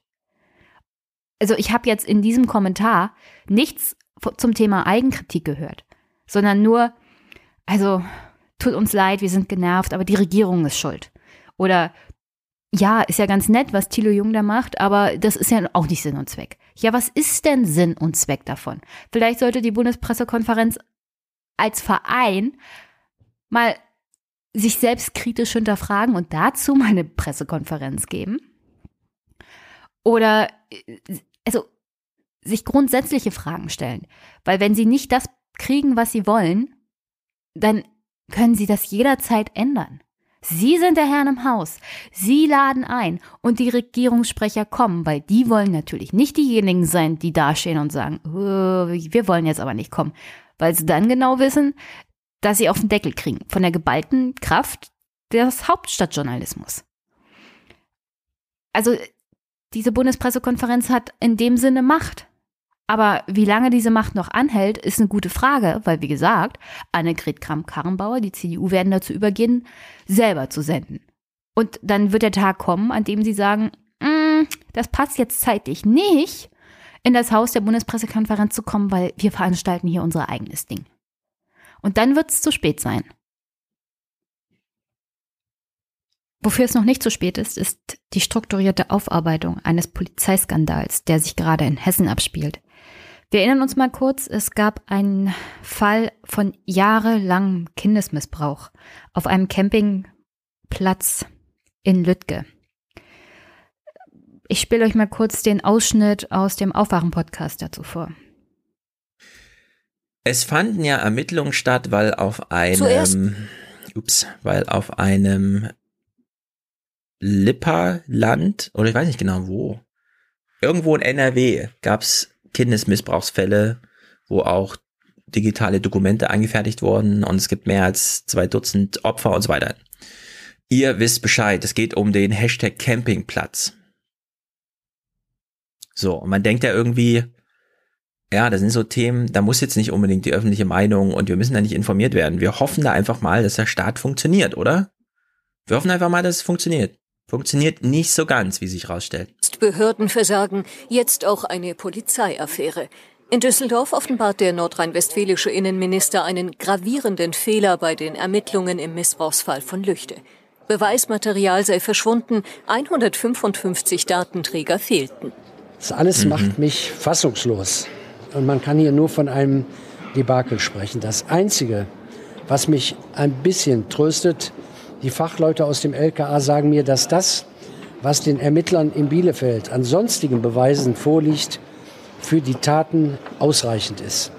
Also ich habe jetzt in diesem Kommentar nichts zum Thema Eigenkritik gehört, sondern nur, also tut uns leid, wir sind genervt, aber die Regierung ist schuld. Oder ja, ist ja ganz nett, was Thilo Jung da macht, aber das ist ja auch nicht Sinn und Zweck. Ja, was ist denn Sinn und Zweck davon? Vielleicht sollte die Bundespressekonferenz als Verein mal sich selbst kritisch hinterfragen und dazu mal eine Pressekonferenz geben. Oder also sich grundsätzliche Fragen stellen. Weil wenn sie nicht das kriegen, was sie wollen, dann können sie das jederzeit ändern. Sie sind der Herr im Haus. Sie laden ein und die Regierungssprecher kommen, weil die wollen natürlich nicht diejenigen sein, die dastehen und sagen, äh, wir wollen jetzt aber nicht kommen, weil sie dann genau wissen, dass sie auf den Deckel kriegen von der geballten Kraft des Hauptstadtjournalismus. Also diese Bundespressekonferenz hat in dem Sinne Macht. Aber wie lange diese Macht noch anhält, ist eine gute Frage, weil wie gesagt, Annegret Kramp-Karrenbauer, die CDU werden dazu übergehen, selber zu senden. Und dann wird der Tag kommen, an dem sie sagen, mm, das passt jetzt zeitlich nicht, in das Haus der Bundespressekonferenz zu kommen, weil wir veranstalten hier unser eigenes Ding. Und dann wird es zu spät sein. Wofür es noch nicht zu spät ist, ist die strukturierte Aufarbeitung eines Polizeiskandals, der sich gerade in Hessen abspielt. Wir erinnern uns mal kurz, es gab einen Fall von jahrelangem Kindesmissbrauch auf einem Campingplatz in Lüttke. Ich spiele euch mal kurz den Ausschnitt aus dem Aufwachen-Podcast dazu vor. Es fanden ja Ermittlungen statt, weil auf einem, Zuerst. ups, weil auf einem Lipperland, oder ich weiß nicht genau wo, irgendwo in NRW gab es Kindesmissbrauchsfälle, wo auch digitale Dokumente angefertigt wurden und es gibt mehr als zwei Dutzend Opfer und so weiter. Ihr wisst Bescheid, es geht um den Hashtag Campingplatz. So, und man denkt ja irgendwie, ja, das sind so Themen, da muss jetzt nicht unbedingt die öffentliche Meinung und wir müssen da nicht informiert werden. Wir hoffen da einfach mal, dass der Staat funktioniert, oder? Wir hoffen einfach mal, dass es funktioniert. Funktioniert nicht so ganz, wie sich herausstellt. Behördenversagen, jetzt auch eine Polizeiaffäre. In Düsseldorf offenbart der nordrhein-westfälische Innenminister einen gravierenden Fehler bei den Ermittlungen im Missbrauchsfall von Lüchte. Beweismaterial sei verschwunden, 155 Datenträger fehlten. Das alles mhm. macht mich fassungslos. Und man kann hier nur von einem Debakel sprechen. Das Einzige, was mich ein bisschen tröstet, die Fachleute aus dem LKA sagen mir, dass das, was den Ermittlern in Bielefeld an sonstigen Beweisen vorliegt, für die Taten ausreichend ist.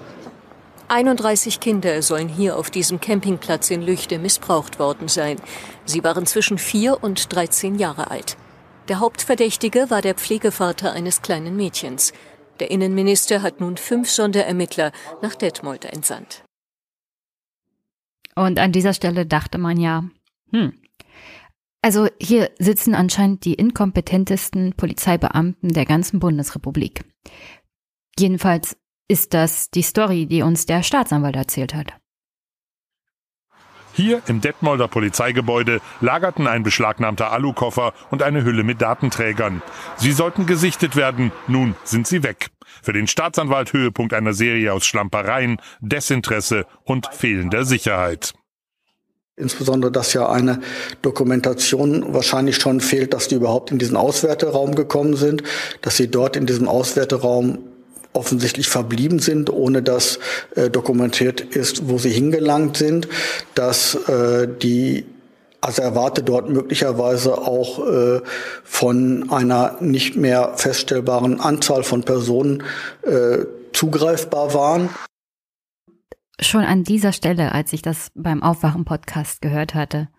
31 Kinder sollen hier auf diesem Campingplatz in Lüchte missbraucht worden sein. Sie waren zwischen vier und 13 Jahre alt. Der Hauptverdächtige war der Pflegevater eines kleinen Mädchens. Der Innenminister hat nun fünf Sonderermittler nach Detmold entsandt. Und an dieser Stelle dachte man ja, hm. Also hier sitzen anscheinend die inkompetentesten Polizeibeamten der ganzen Bundesrepublik. Jedenfalls ist das die Story, die uns der Staatsanwalt erzählt hat. Hier im Detmolder Polizeigebäude lagerten ein beschlagnahmter Alukoffer und eine Hülle mit Datenträgern. Sie sollten gesichtet werden, nun sind sie weg. Für den Staatsanwalt Höhepunkt einer Serie aus Schlampereien, Desinteresse und fehlender Sicherheit. Insbesondere, dass ja eine Dokumentation wahrscheinlich schon fehlt, dass die überhaupt in diesen Auswerteraum gekommen sind, dass sie dort in diesem Auswerteraum offensichtlich verblieben sind, ohne dass äh, dokumentiert ist, wo sie hingelangt sind, dass äh, die Asservate dort möglicherweise auch äh, von einer nicht mehr feststellbaren Anzahl von Personen äh, zugreifbar waren schon an dieser Stelle, als ich das beim Aufwachen-Podcast gehört hatte,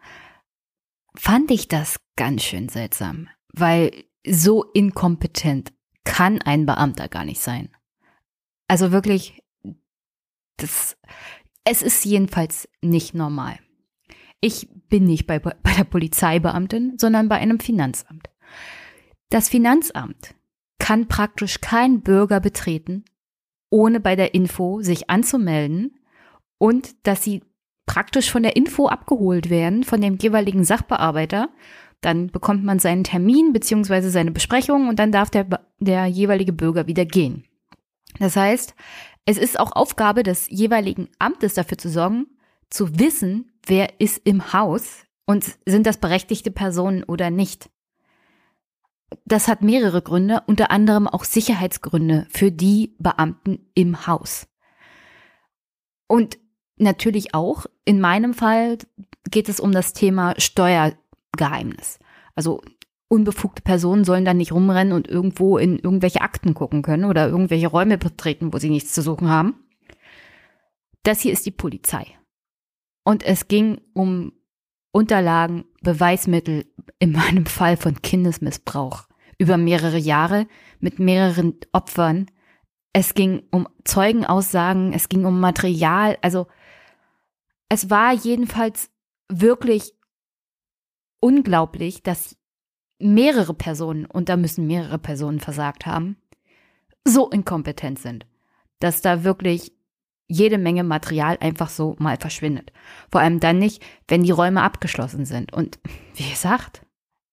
fand ich das ganz schön seltsam, weil so inkompetent kann ein Beamter gar nicht sein. Also wirklich, das, es ist jedenfalls nicht normal. Ich bin nicht bei, bei der Polizeibeamtin, sondern bei einem Finanzamt. Das Finanzamt kann praktisch kein Bürger betreten, ohne bei der Info sich anzumelden und dass sie praktisch von der Info abgeholt werden, von dem jeweiligen Sachbearbeiter. Dann bekommt man seinen Termin beziehungsweise seine Besprechung und dann darf der, der jeweilige Bürger wieder gehen. Das heißt, es ist auch Aufgabe des jeweiligen Amtes dafür zu sorgen, zu wissen, wer ist im Haus und sind das berechtigte Personen oder nicht. Das hat mehrere Gründe, unter anderem auch Sicherheitsgründe für die Beamten im Haus. Und natürlich auch, in meinem Fall geht es um das Thema Steuergeheimnis. Also unbefugte Personen sollen da nicht rumrennen und irgendwo in irgendwelche Akten gucken können oder irgendwelche Räume betreten, wo sie nichts zu suchen haben. Das hier ist die Polizei. Und es ging um Unterlagen, Beweismittel, in meinem Fall von Kindesmissbrauch, über mehrere Jahre mit mehreren Opfern. Es ging um Zeugenaussagen, es ging um Material, also es war jedenfalls wirklich unglaublich, dass mehrere Personen, und da müssen mehrere Personen versagt haben, so inkompetent sind, dass da wirklich jede Menge Material einfach so mal verschwindet. Vor allem dann nicht, wenn die Räume abgeschlossen sind. Und wie gesagt,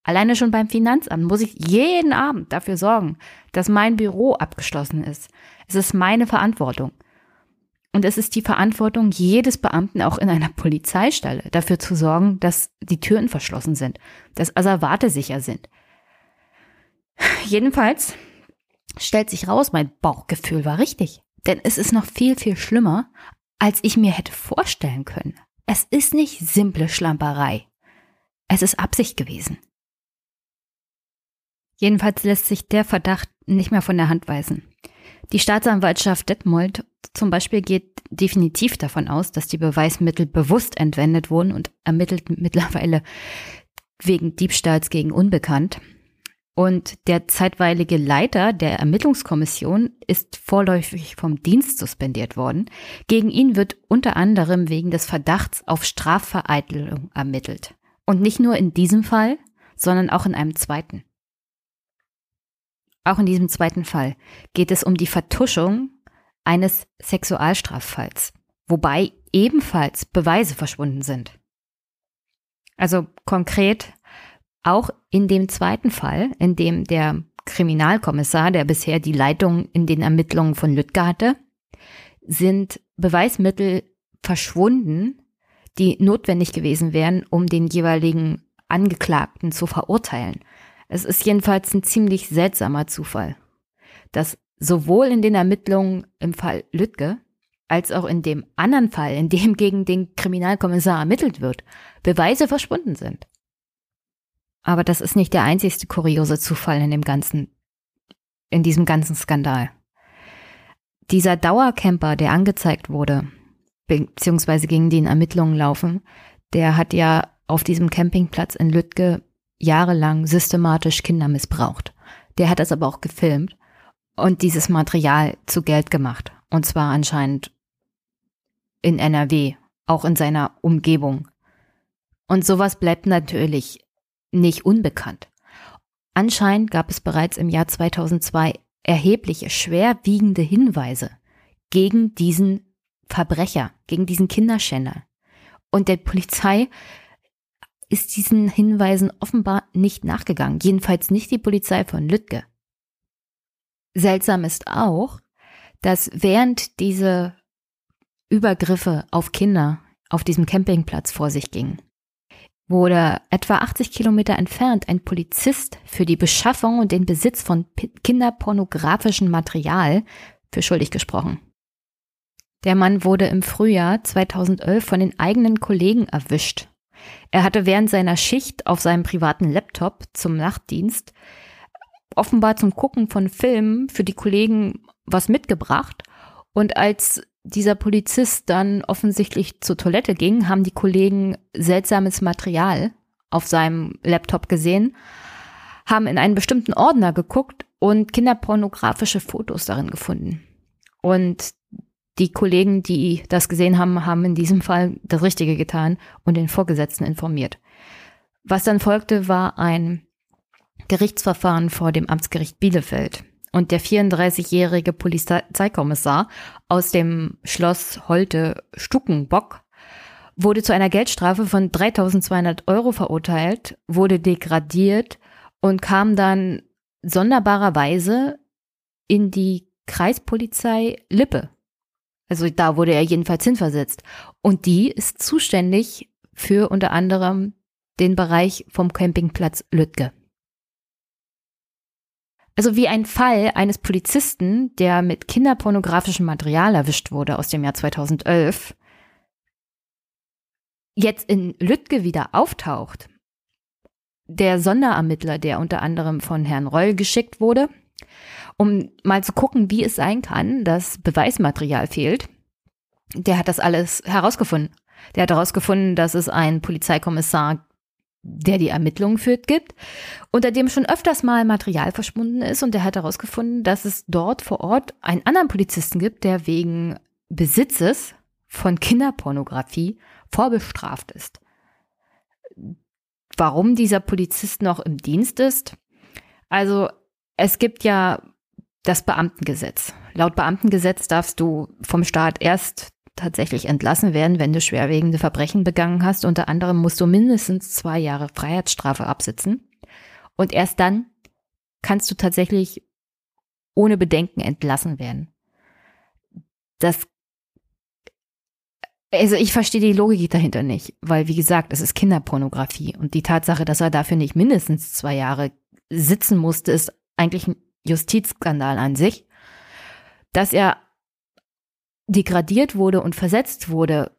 alleine schon beim Finanzamt muss ich jeden Abend dafür sorgen, dass mein Büro abgeschlossen ist. Es ist meine Verantwortung. Und es ist die Verantwortung jedes Beamten auch in einer Polizeistelle, dafür zu sorgen, dass die Türen verschlossen sind, dass Asservate sicher sind. Jedenfalls stellt sich raus, mein Bauchgefühl war richtig. Denn es ist noch viel, viel schlimmer, als ich mir hätte vorstellen können. Es ist nicht simple Schlamperei. Es ist Absicht gewesen. Jedenfalls lässt sich der Verdacht nicht mehr von der Hand weisen. Die Staatsanwaltschaft Detmold zum Beispiel geht definitiv davon aus, dass die Beweismittel bewusst entwendet wurden und ermittelt mittlerweile wegen Diebstahls gegen Unbekannt. Und der zeitweilige Leiter der Ermittlungskommission ist vorläufig vom Dienst suspendiert worden. Gegen ihn wird unter anderem wegen des Verdachts auf Strafvereitelung ermittelt. Und nicht nur in diesem Fall, sondern auch in einem zweiten. Auch in diesem zweiten Fall geht es um die Vertuschung eines Sexualstraffalls, wobei ebenfalls Beweise verschwunden sind. Also konkret auch in dem zweiten Fall, in dem der Kriminalkommissar, der bisher die Leitung in den Ermittlungen von Lüttger hatte, sind Beweismittel verschwunden, die notwendig gewesen wären, um den jeweiligen Angeklagten zu verurteilen. Es ist jedenfalls ein ziemlich seltsamer Zufall, dass sowohl in den Ermittlungen im Fall Lüttke als auch in dem anderen Fall, in dem gegen den Kriminalkommissar ermittelt wird, Beweise verschwunden sind. Aber das ist nicht der einzigste kuriose Zufall in dem ganzen, in diesem ganzen Skandal. Dieser Dauercamper, der angezeigt wurde, beziehungsweise gegen den Ermittlungen laufen, der hat ja auf diesem Campingplatz in Lüttke jahrelang systematisch Kinder missbraucht. Der hat das aber auch gefilmt und dieses Material zu Geld gemacht. Und zwar anscheinend in NRW, auch in seiner Umgebung. Und sowas bleibt natürlich nicht unbekannt. Anscheinend gab es bereits im Jahr 2002 erhebliche, schwerwiegende Hinweise gegen diesen Verbrecher, gegen diesen Kinderschänder. Und der Polizei ist diesen Hinweisen offenbar nicht nachgegangen, jedenfalls nicht die Polizei von Lüttke. Seltsam ist auch, dass während diese Übergriffe auf Kinder auf diesem Campingplatz vor sich gingen, wurde etwa 80 Kilometer entfernt ein Polizist für die Beschaffung und den Besitz von kinderpornografischem Material für schuldig gesprochen. Der Mann wurde im Frühjahr 2011 von den eigenen Kollegen erwischt. Er hatte während seiner Schicht auf seinem privaten Laptop zum Nachtdienst offenbar zum Gucken von Filmen für die Kollegen was mitgebracht und als dieser Polizist dann offensichtlich zur Toilette ging, haben die Kollegen seltsames Material auf seinem Laptop gesehen, haben in einen bestimmten Ordner geguckt und kinderpornografische Fotos darin gefunden. Und die Kollegen, die das gesehen haben, haben in diesem Fall das Richtige getan und den Vorgesetzten informiert. Was dann folgte, war ein Gerichtsverfahren vor dem Amtsgericht Bielefeld. Und der 34-jährige Polizeikommissar aus dem Schloss Holte Stuckenbock wurde zu einer Geldstrafe von 3200 Euro verurteilt, wurde degradiert und kam dann sonderbarerweise in die Kreispolizei Lippe. Also da wurde er jedenfalls hinversetzt. Und die ist zuständig für unter anderem den Bereich vom Campingplatz Lüttke. Also wie ein Fall eines Polizisten, der mit kinderpornografischem Material erwischt wurde aus dem Jahr 2011, jetzt in Lüttke wieder auftaucht. Der Sonderermittler, der unter anderem von Herrn Reul geschickt wurde, um mal zu gucken, wie es sein kann, dass Beweismaterial fehlt, der hat das alles herausgefunden. Der hat herausgefunden, dass es einen Polizeikommissar, der die Ermittlungen führt, gibt, unter dem schon öfters mal Material verschwunden ist und der hat herausgefunden, dass es dort vor Ort einen anderen Polizisten gibt, der wegen Besitzes von Kinderpornografie vorbestraft ist. Warum dieser Polizist noch im Dienst ist? Also es gibt ja das Beamtengesetz. Laut Beamtengesetz darfst du vom Staat erst tatsächlich entlassen werden, wenn du schwerwiegende Verbrechen begangen hast. Unter anderem musst du mindestens zwei Jahre Freiheitsstrafe absitzen. Und erst dann kannst du tatsächlich ohne Bedenken entlassen werden. Das also ich verstehe die Logik dahinter nicht, weil wie gesagt, es ist Kinderpornografie und die Tatsache, dass er dafür nicht mindestens zwei Jahre sitzen musste, ist eigentlich ein Justizskandal an sich. Dass er degradiert wurde und versetzt wurde,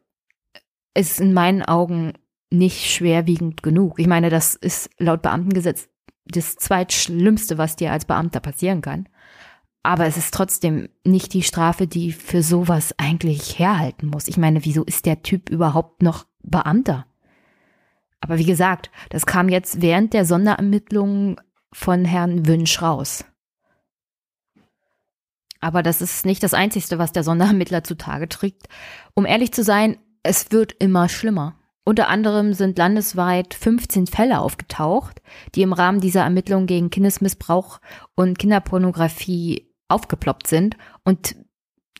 ist in meinen Augen nicht schwerwiegend genug. Ich meine, das ist laut Beamtengesetz das zweitschlimmste, was dir als Beamter passieren kann. Aber es ist trotzdem nicht die Strafe, die für sowas eigentlich herhalten muss. Ich meine, wieso ist der Typ überhaupt noch Beamter? Aber wie gesagt, das kam jetzt während der Sonderermittlungen von Herrn Wünsch raus. Aber das ist nicht das Einzige, was der Sonderermittler zutage trägt. Um ehrlich zu sein, es wird immer schlimmer. Unter anderem sind landesweit 15 Fälle aufgetaucht, die im Rahmen dieser Ermittlungen gegen Kindesmissbrauch und Kinderpornografie aufgeploppt sind. Und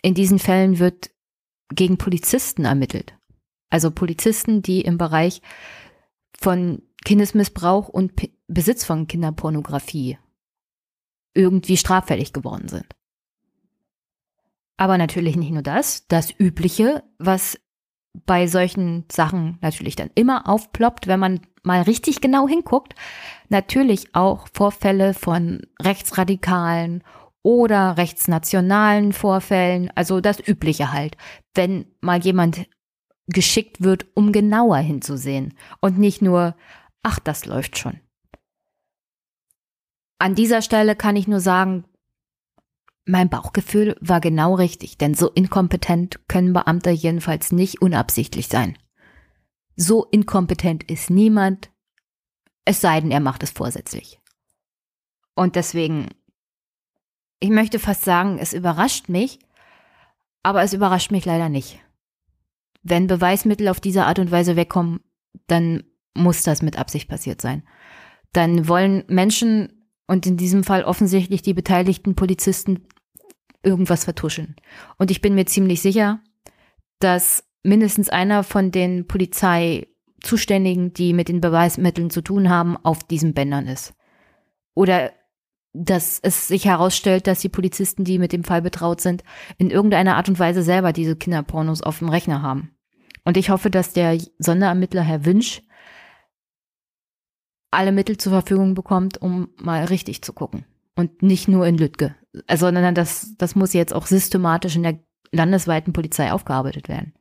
in diesen Fällen wird gegen Polizisten ermittelt. Also Polizisten, die im Bereich von Kindesmissbrauch und P Besitz von Kinderpornografie irgendwie straffällig geworden sind. Aber natürlich nicht nur das, das Übliche, was bei solchen Sachen natürlich dann immer aufploppt, wenn man mal richtig genau hinguckt, natürlich auch Vorfälle von Rechtsradikalen oder rechtsnationalen Vorfällen, also das Übliche halt, wenn mal jemand geschickt wird, um genauer hinzusehen und nicht nur, ach, das läuft schon. An dieser Stelle kann ich nur sagen, mein Bauchgefühl war genau richtig, denn so inkompetent können Beamte jedenfalls nicht unabsichtlich sein. So inkompetent ist niemand, es sei denn, er macht es vorsätzlich. Und deswegen, ich möchte fast sagen, es überrascht mich, aber es überrascht mich leider nicht. Wenn Beweismittel auf diese Art und Weise wegkommen, dann muss das mit Absicht passiert sein. Dann wollen Menschen und in diesem Fall offensichtlich die beteiligten Polizisten irgendwas vertuschen. Und ich bin mir ziemlich sicher, dass mindestens einer von den Polizeizuständigen, die mit den Beweismitteln zu tun haben, auf diesen Bändern ist. Oder dass es sich herausstellt, dass die Polizisten, die mit dem Fall betraut sind, in irgendeiner Art und Weise selber diese Kinderpornos auf dem Rechner haben. Und ich hoffe, dass der Sonderermittler Herr Wünsch alle Mittel zur Verfügung bekommt, um mal richtig zu gucken. Und nicht nur in Lüttke, sondern das, das muss jetzt auch systematisch in der landesweiten Polizei aufgearbeitet werden.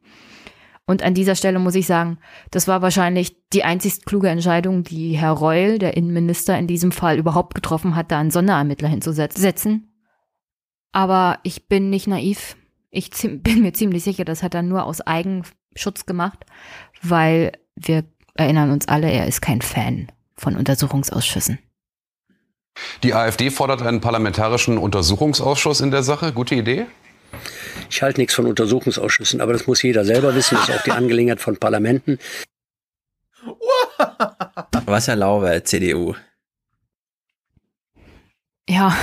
Und an dieser Stelle muss ich sagen, das war wahrscheinlich die einzig kluge Entscheidung, die Herr Reul, der Innenminister, in diesem Fall überhaupt getroffen hat, da einen Sonderermittler hinzusetzen. Aber ich bin nicht naiv. Ich bin mir ziemlich sicher, das hat er nur aus Eigenschutz gemacht, weil wir erinnern uns alle, er ist kein Fan von Untersuchungsausschüssen. Die AfD fordert einen parlamentarischen Untersuchungsausschuss in der Sache. Gute Idee? Ich halte nichts von Untersuchungsausschüssen, aber das muss jeder selber wissen. Das ist auch die Angelegenheit von Parlamenten. Was erlaube CDU? Ja,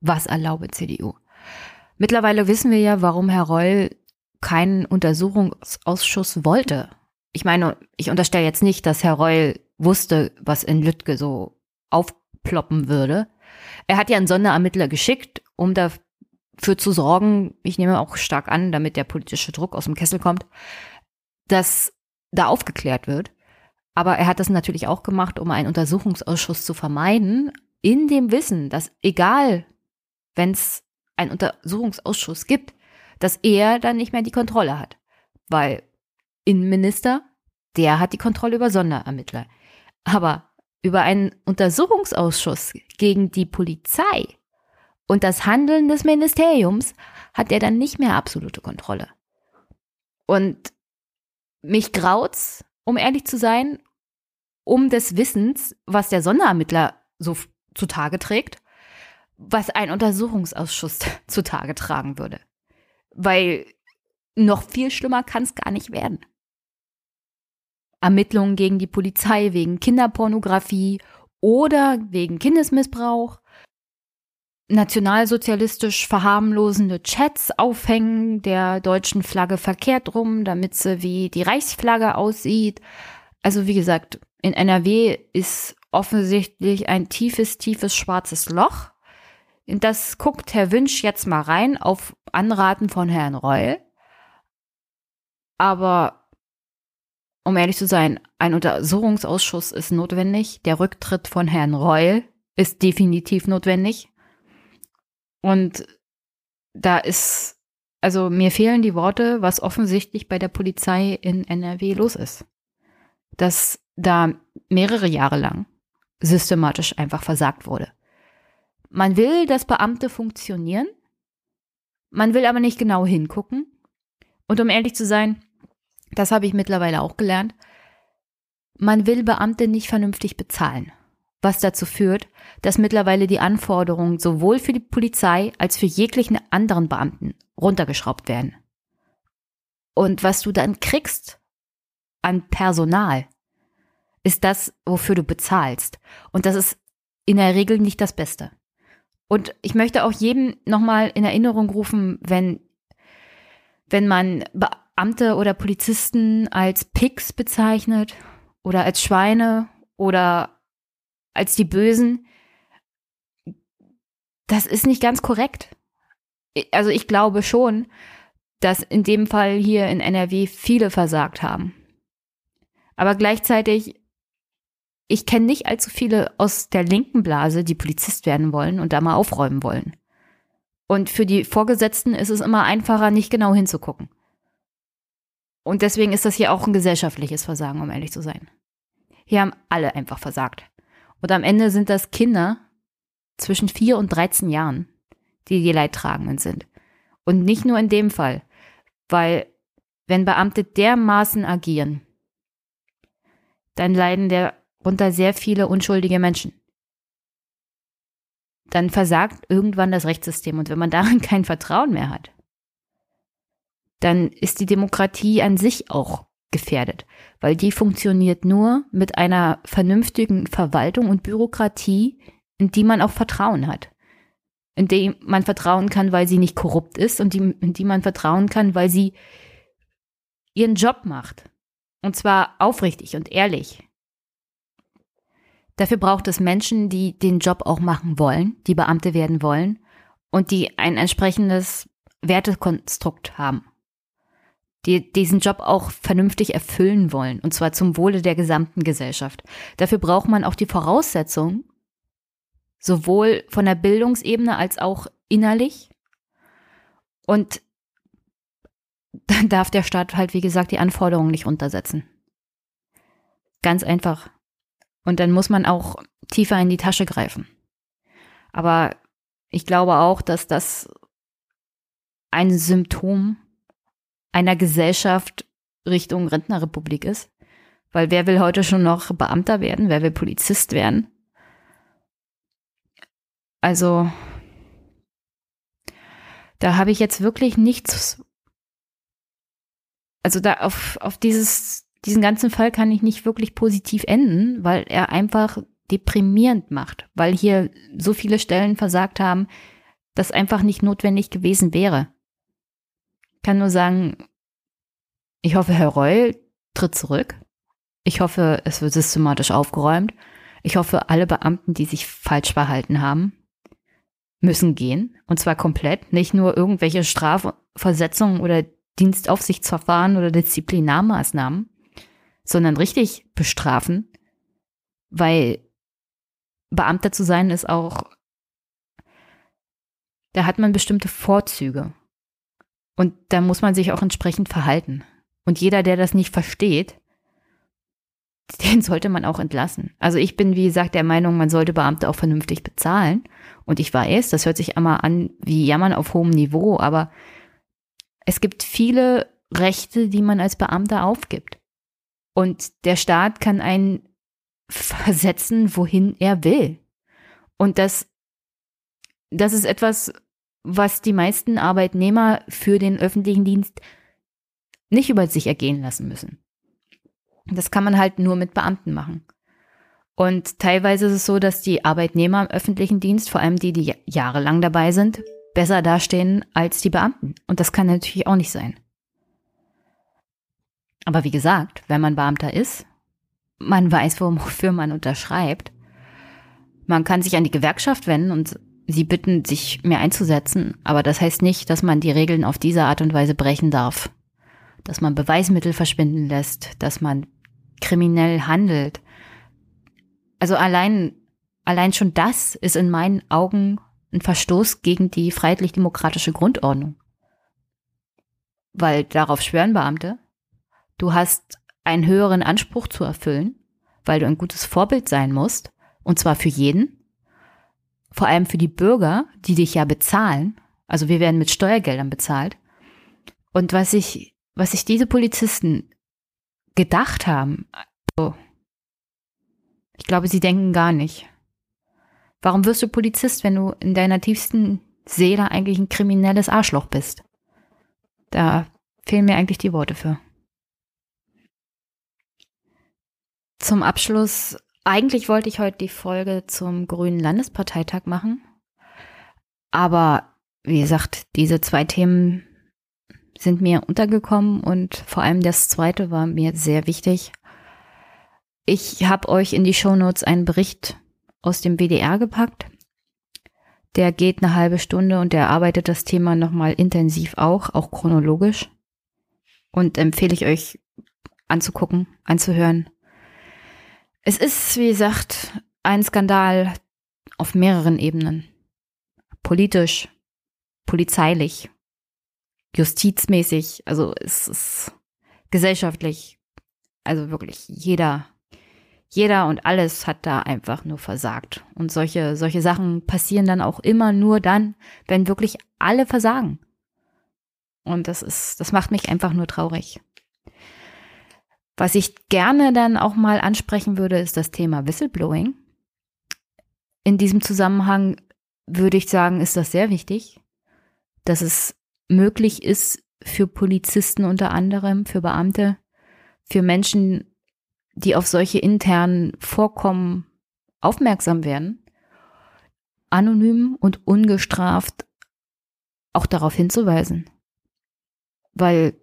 was erlaube CDU? Mittlerweile wissen wir ja, warum Herr Reul keinen Untersuchungsausschuss wollte. Ich meine, ich unterstelle jetzt nicht, dass Herr Reul wusste, was in Lüttke so aufploppen würde. Er hat ja einen Sonderermittler geschickt, um dafür zu sorgen, ich nehme auch stark an, damit der politische Druck aus dem Kessel kommt, dass da aufgeklärt wird. Aber er hat das natürlich auch gemacht, um einen Untersuchungsausschuss zu vermeiden, in dem Wissen, dass egal, wenn es einen Untersuchungsausschuss gibt, dass er dann nicht mehr die Kontrolle hat. Weil Innenminister, der hat die Kontrolle über Sonderermittler. Aber über einen Untersuchungsausschuss gegen die Polizei und das Handeln des Ministeriums hat er dann nicht mehr absolute Kontrolle. Und mich graut's, um ehrlich zu sein, um des Wissens, was der Sonderermittler so zutage trägt, was ein Untersuchungsausschuss zutage tragen würde. Weil noch viel schlimmer kann es gar nicht werden. Ermittlungen gegen die Polizei wegen Kinderpornografie oder wegen Kindesmissbrauch, nationalsozialistisch verharmlosende Chats aufhängen der deutschen Flagge verkehrt rum, damit sie wie die Reichsflagge aussieht. Also wie gesagt, in NRW ist offensichtlich ein tiefes, tiefes schwarzes Loch. In das guckt Herr Wünsch jetzt mal rein auf Anraten von Herrn Reul. Aber um ehrlich zu sein, ein Untersuchungsausschuss ist notwendig. Der Rücktritt von Herrn Reul ist definitiv notwendig. Und da ist, also mir fehlen die Worte, was offensichtlich bei der Polizei in NRW los ist. Dass da mehrere Jahre lang systematisch einfach versagt wurde. Man will, dass Beamte funktionieren, man will aber nicht genau hingucken. Und um ehrlich zu sein, das habe ich mittlerweile auch gelernt, man will Beamte nicht vernünftig bezahlen, was dazu führt, dass mittlerweile die Anforderungen sowohl für die Polizei als für jeglichen anderen Beamten runtergeschraubt werden. Und was du dann kriegst an Personal, ist das, wofür du bezahlst. Und das ist in der Regel nicht das Beste. Und ich möchte auch jedem nochmal in Erinnerung rufen, wenn, wenn man Beamte oder Polizisten als Pigs bezeichnet oder als Schweine oder als die Bösen, das ist nicht ganz korrekt. Also ich glaube schon, dass in dem Fall hier in NRW viele versagt haben. Aber gleichzeitig ich kenne nicht allzu viele aus der linken Blase, die Polizist werden wollen und da mal aufräumen wollen. Und für die Vorgesetzten ist es immer einfacher, nicht genau hinzugucken. Und deswegen ist das hier auch ein gesellschaftliches Versagen, um ehrlich zu sein. Hier haben alle einfach versagt. Und am Ende sind das Kinder zwischen 4 und 13 Jahren, die die Leidtragenden sind. Und nicht nur in dem Fall, weil wenn Beamte dermaßen agieren, dann leiden der unter sehr viele unschuldige Menschen. Dann versagt irgendwann das Rechtssystem. Und wenn man darin kein Vertrauen mehr hat, dann ist die Demokratie an sich auch gefährdet, weil die funktioniert nur mit einer vernünftigen Verwaltung und Bürokratie, in die man auch Vertrauen hat. In die man vertrauen kann, weil sie nicht korrupt ist und die, in die man vertrauen kann, weil sie ihren Job macht. Und zwar aufrichtig und ehrlich. Dafür braucht es Menschen, die den Job auch machen wollen, die Beamte werden wollen und die ein entsprechendes Wertekonstrukt haben. Die diesen Job auch vernünftig erfüllen wollen, und zwar zum Wohle der gesamten Gesellschaft. Dafür braucht man auch die Voraussetzungen, sowohl von der Bildungsebene als auch innerlich. Und dann darf der Staat halt, wie gesagt, die Anforderungen nicht untersetzen. Ganz einfach. Und dann muss man auch tiefer in die Tasche greifen. Aber ich glaube auch, dass das ein Symptom einer Gesellschaft Richtung Rentnerrepublik ist. Weil wer will heute schon noch Beamter werden? Wer will Polizist werden? Also, Da habe ich jetzt wirklich nichts. Also da auf, auf dieses, diesen ganzen Fall kann ich nicht wirklich positiv enden, weil er einfach deprimierend macht, weil hier so viele Stellen versagt haben, das einfach nicht notwendig gewesen wäre. Ich kann nur sagen, ich hoffe, Herr Reul tritt zurück. Ich hoffe, es wird systematisch aufgeräumt. Ich hoffe, alle Beamten, die sich falsch verhalten haben, müssen gehen. Und zwar komplett. Nicht nur irgendwelche Strafversetzungen oder Dienstaufsichtsverfahren oder Disziplinarmaßnahmen, sondern richtig bestrafen, weil Beamter zu sein ist auch, da hat man bestimmte Vorzüge. Und da muss man sich auch entsprechend verhalten. Und jeder, der das nicht versteht, den sollte man auch entlassen. Also ich bin, wie gesagt, der Meinung, man sollte Beamte auch vernünftig bezahlen. Und ich weiß, das hört sich einmal an wie Jammern auf hohem Niveau, aber es gibt viele Rechte, die man als Beamter aufgibt. Und der Staat kann einen versetzen, wohin er will. Und das, das ist etwas, was die meisten Arbeitnehmer für den öffentlichen Dienst nicht über sich ergehen lassen müssen. Das kann man halt nur mit Beamten machen. Und teilweise ist es so, dass die Arbeitnehmer im öffentlichen Dienst, vor allem die, die jahrelang dabei sind, besser dastehen als die Beamten. Und das kann natürlich auch nicht sein. Aber wie gesagt, wenn man Beamter ist, man weiß, wofür man unterschreibt. Man kann sich an die Gewerkschaft wenden und sie bitten, sich mehr einzusetzen. Aber das heißt nicht, dass man die Regeln auf diese Art und Weise brechen darf. Dass man Beweismittel verschwinden lässt, dass man kriminell handelt. Also allein, allein schon das ist in meinen Augen ein Verstoß gegen die freiheitlich-demokratische Grundordnung. Weil darauf schwören Beamte. Du hast einen höheren Anspruch zu erfüllen, weil du ein gutes Vorbild sein musst, und zwar für jeden, vor allem für die Bürger, die dich ja bezahlen. Also wir werden mit Steuergeldern bezahlt. Und was ich, was sich diese Polizisten gedacht haben, also, ich glaube, sie denken gar nicht. Warum wirst du Polizist, wenn du in deiner tiefsten Seele eigentlich ein kriminelles Arschloch bist? Da fehlen mir eigentlich die Worte für. Zum Abschluss, eigentlich wollte ich heute die Folge zum Grünen Landesparteitag machen. Aber wie gesagt, diese zwei Themen sind mir untergekommen und vor allem das zweite war mir sehr wichtig. Ich habe euch in die Shownotes einen Bericht aus dem WDR gepackt. Der geht eine halbe Stunde und der arbeitet das Thema nochmal intensiv auch, auch chronologisch. Und empfehle ich euch anzugucken, anzuhören. Es ist, wie gesagt, ein Skandal auf mehreren Ebenen. Politisch, polizeilich, justizmäßig, also es ist gesellschaftlich, also wirklich jeder, jeder und alles hat da einfach nur versagt. Und solche, solche Sachen passieren dann auch immer nur dann, wenn wirklich alle versagen. Und das ist, das macht mich einfach nur traurig. Was ich gerne dann auch mal ansprechen würde, ist das Thema Whistleblowing. In diesem Zusammenhang würde ich sagen, ist das sehr wichtig, dass es möglich ist für Polizisten unter anderem, für Beamte, für Menschen, die auf solche internen Vorkommen aufmerksam werden, anonym und ungestraft auch darauf hinzuweisen. Weil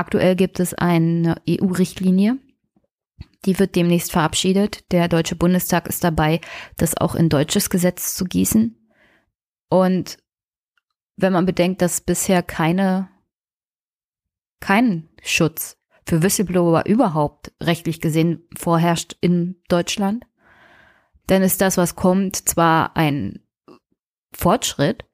Aktuell gibt es eine EU-Richtlinie, die wird demnächst verabschiedet. Der Deutsche Bundestag ist dabei, das auch in deutsches Gesetz zu gießen. Und wenn man bedenkt, dass bisher keine, kein Schutz für Whistleblower überhaupt rechtlich gesehen vorherrscht in Deutschland, dann ist das, was kommt, zwar ein Fortschritt,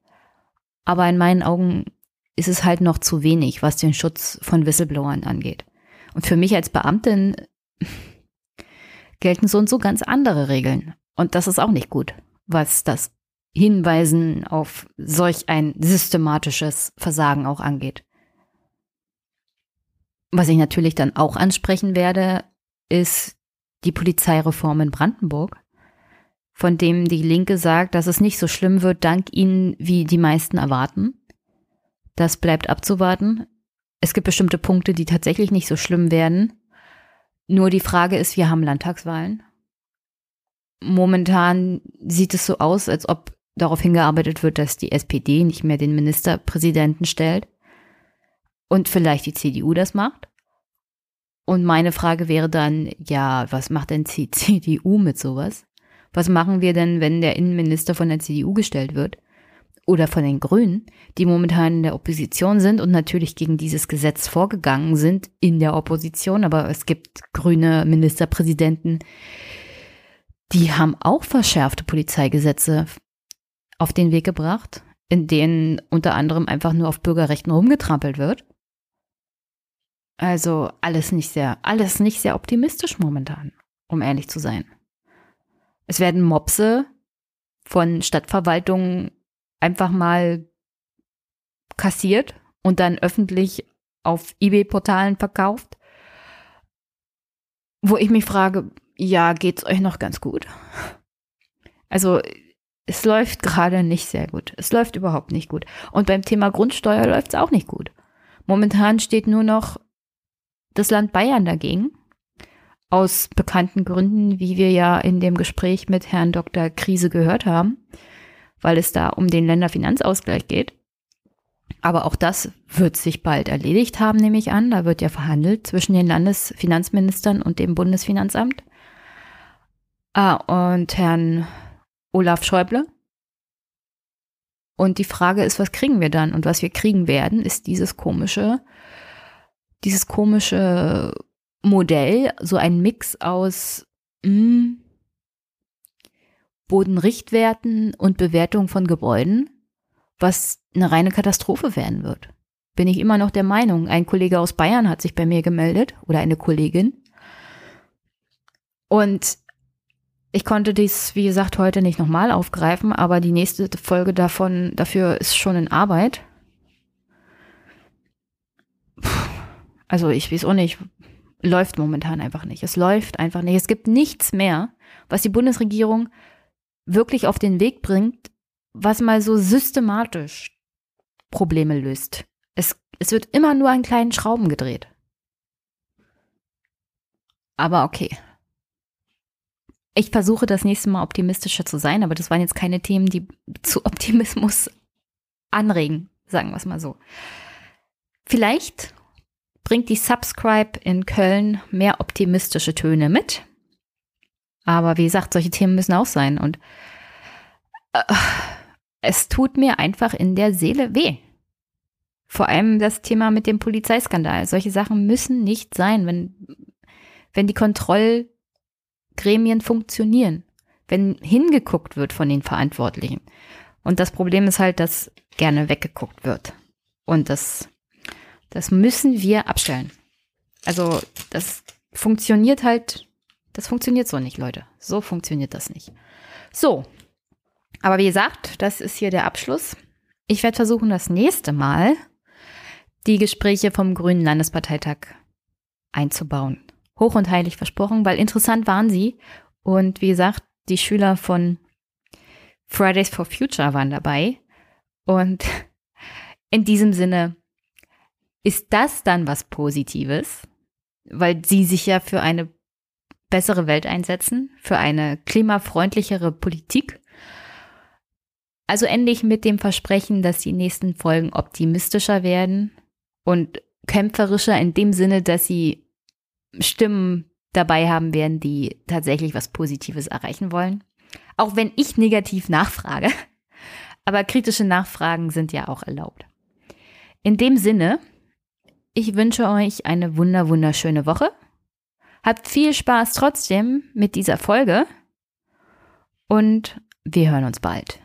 aber in meinen Augen ist es halt noch zu wenig, was den Schutz von Whistleblowern angeht. Und für mich als Beamtin gelten so und so ganz andere Regeln. Und das ist auch nicht gut, was das Hinweisen auf solch ein systematisches Versagen auch angeht. Was ich natürlich dann auch ansprechen werde, ist die Polizeireform in Brandenburg, von dem die Linke sagt, dass es nicht so schlimm wird, dank ihnen, wie die meisten erwarten Das bleibt abzuwarten. Es gibt bestimmte Punkte, die tatsächlich nicht so schlimm werden. Nur die Frage ist, wir haben Landtagswahlen. Momentan sieht es so aus, als ob darauf hingearbeitet wird, dass die SPD nicht mehr den Ministerpräsidenten stellt und vielleicht die CDU das macht. Und meine Frage wäre dann, ja, was macht denn die CDU mit sowas? Was machen wir denn, wenn der Innenminister von der CDU gestellt wird? Oder von den Grünen, die momentan in der Opposition sind und natürlich gegen dieses Gesetz vorgegangen sind in der Opposition, aber es gibt grüne Ministerpräsidenten, die haben auch verschärfte Polizeigesetze auf den Weg gebracht, in denen unter anderem einfach nur auf Bürgerrechten rumgetrampelt wird. Also alles nicht sehr, alles nicht sehr optimistisch momentan, um ehrlich zu sein. Es werden Mopse von Stadtverwaltungen einfach mal kassiert und dann öffentlich auf eBay-Portalen verkauft, wo ich mich frage, ja, geht's euch noch ganz gut? Also es läuft gerade nicht sehr gut. Es läuft überhaupt nicht gut. Und beim Thema Grundsteuer läuft es auch nicht gut. Momentan steht nur noch das Land Bayern dagegen. Aus bekannten Gründen, wie wir ja in dem Gespräch mit Herrn Dr. Krise gehört haben, weil es da um den Länderfinanzausgleich geht. Aber auch das wird sich bald erledigt haben, nehme ich an. Da wird ja verhandelt zwischen den Landesfinanzministern und dem Bundesfinanzamt. Ah, und Herrn Olaf Schäuble. Und die Frage ist, was kriegen wir dann? Und was wir kriegen werden, ist dieses komische, dieses komische Modell, so ein Mix aus mh, hm, Bodenrichtwerten und Bewertung von Gebäuden, was eine reine Katastrophe werden wird. Bin ich immer noch der Meinung. Ein Kollege aus Bayern hat sich bei mir gemeldet oder eine Kollegin. Und ich konnte dies, wie gesagt, heute nicht nochmal aufgreifen, aber die nächste Folge davon, dafür ist schon in Arbeit. Also ich weiß auch nicht, läuft momentan einfach nicht. Es läuft einfach nicht. Es gibt nichts mehr, was die Bundesregierung wirklich auf den Weg bringt, was mal so systematisch Probleme löst. Es, es wird immer nur an kleinen Schrauben gedreht. Aber okay. Ich versuche das nächste Mal optimistischer zu sein, aber das waren jetzt keine Themen, die zu Optimismus anregen, sagen wir es mal so. Vielleicht bringt die Subscribe in Köln mehr optimistische Töne mit. Aber wie gesagt, solche Themen müssen auch sein. Und äh, es tut mir einfach in der Seele weh. Vor allem das Thema mit dem Polizeiskandal. Solche Sachen müssen nicht sein, wenn, wenn die Kontroll Gremien funktionieren, wenn hingeguckt wird von den Verantwortlichen. Und das Problem ist halt, dass gerne weggeguckt wird. Und das, das müssen wir abstellen. Also das funktioniert halt, das funktioniert so nicht, Leute. So funktioniert das nicht. So, aber wie gesagt, das ist hier der Abschluss. Ich werde versuchen, das nächste Mal die Gespräche vom Grünen Landesparteitag einzubauen hoch und heilig versprochen, weil interessant waren sie. Und wie gesagt, die Schüler von Fridays for Future waren dabei. Und in diesem Sinne ist das dann was Positives, weil sie sich ja für eine bessere Welt einsetzen, für eine klimafreundlichere Politik. Also endlich mit dem Versprechen, dass die nächsten Folgen optimistischer werden und kämpferischer in dem Sinne, dass sie Stimmen dabei haben werden, die tatsächlich was Positives erreichen wollen. Auch wenn ich negativ nachfrage. Aber kritische Nachfragen sind ja auch erlaubt. In dem Sinne, ich wünsche euch eine wunder, wunderschöne Woche. Habt viel Spaß trotzdem mit dieser Folge. Und wir hören uns bald.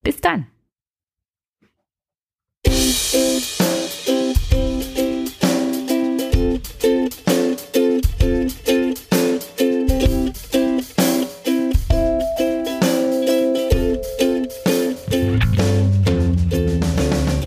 Bis dann.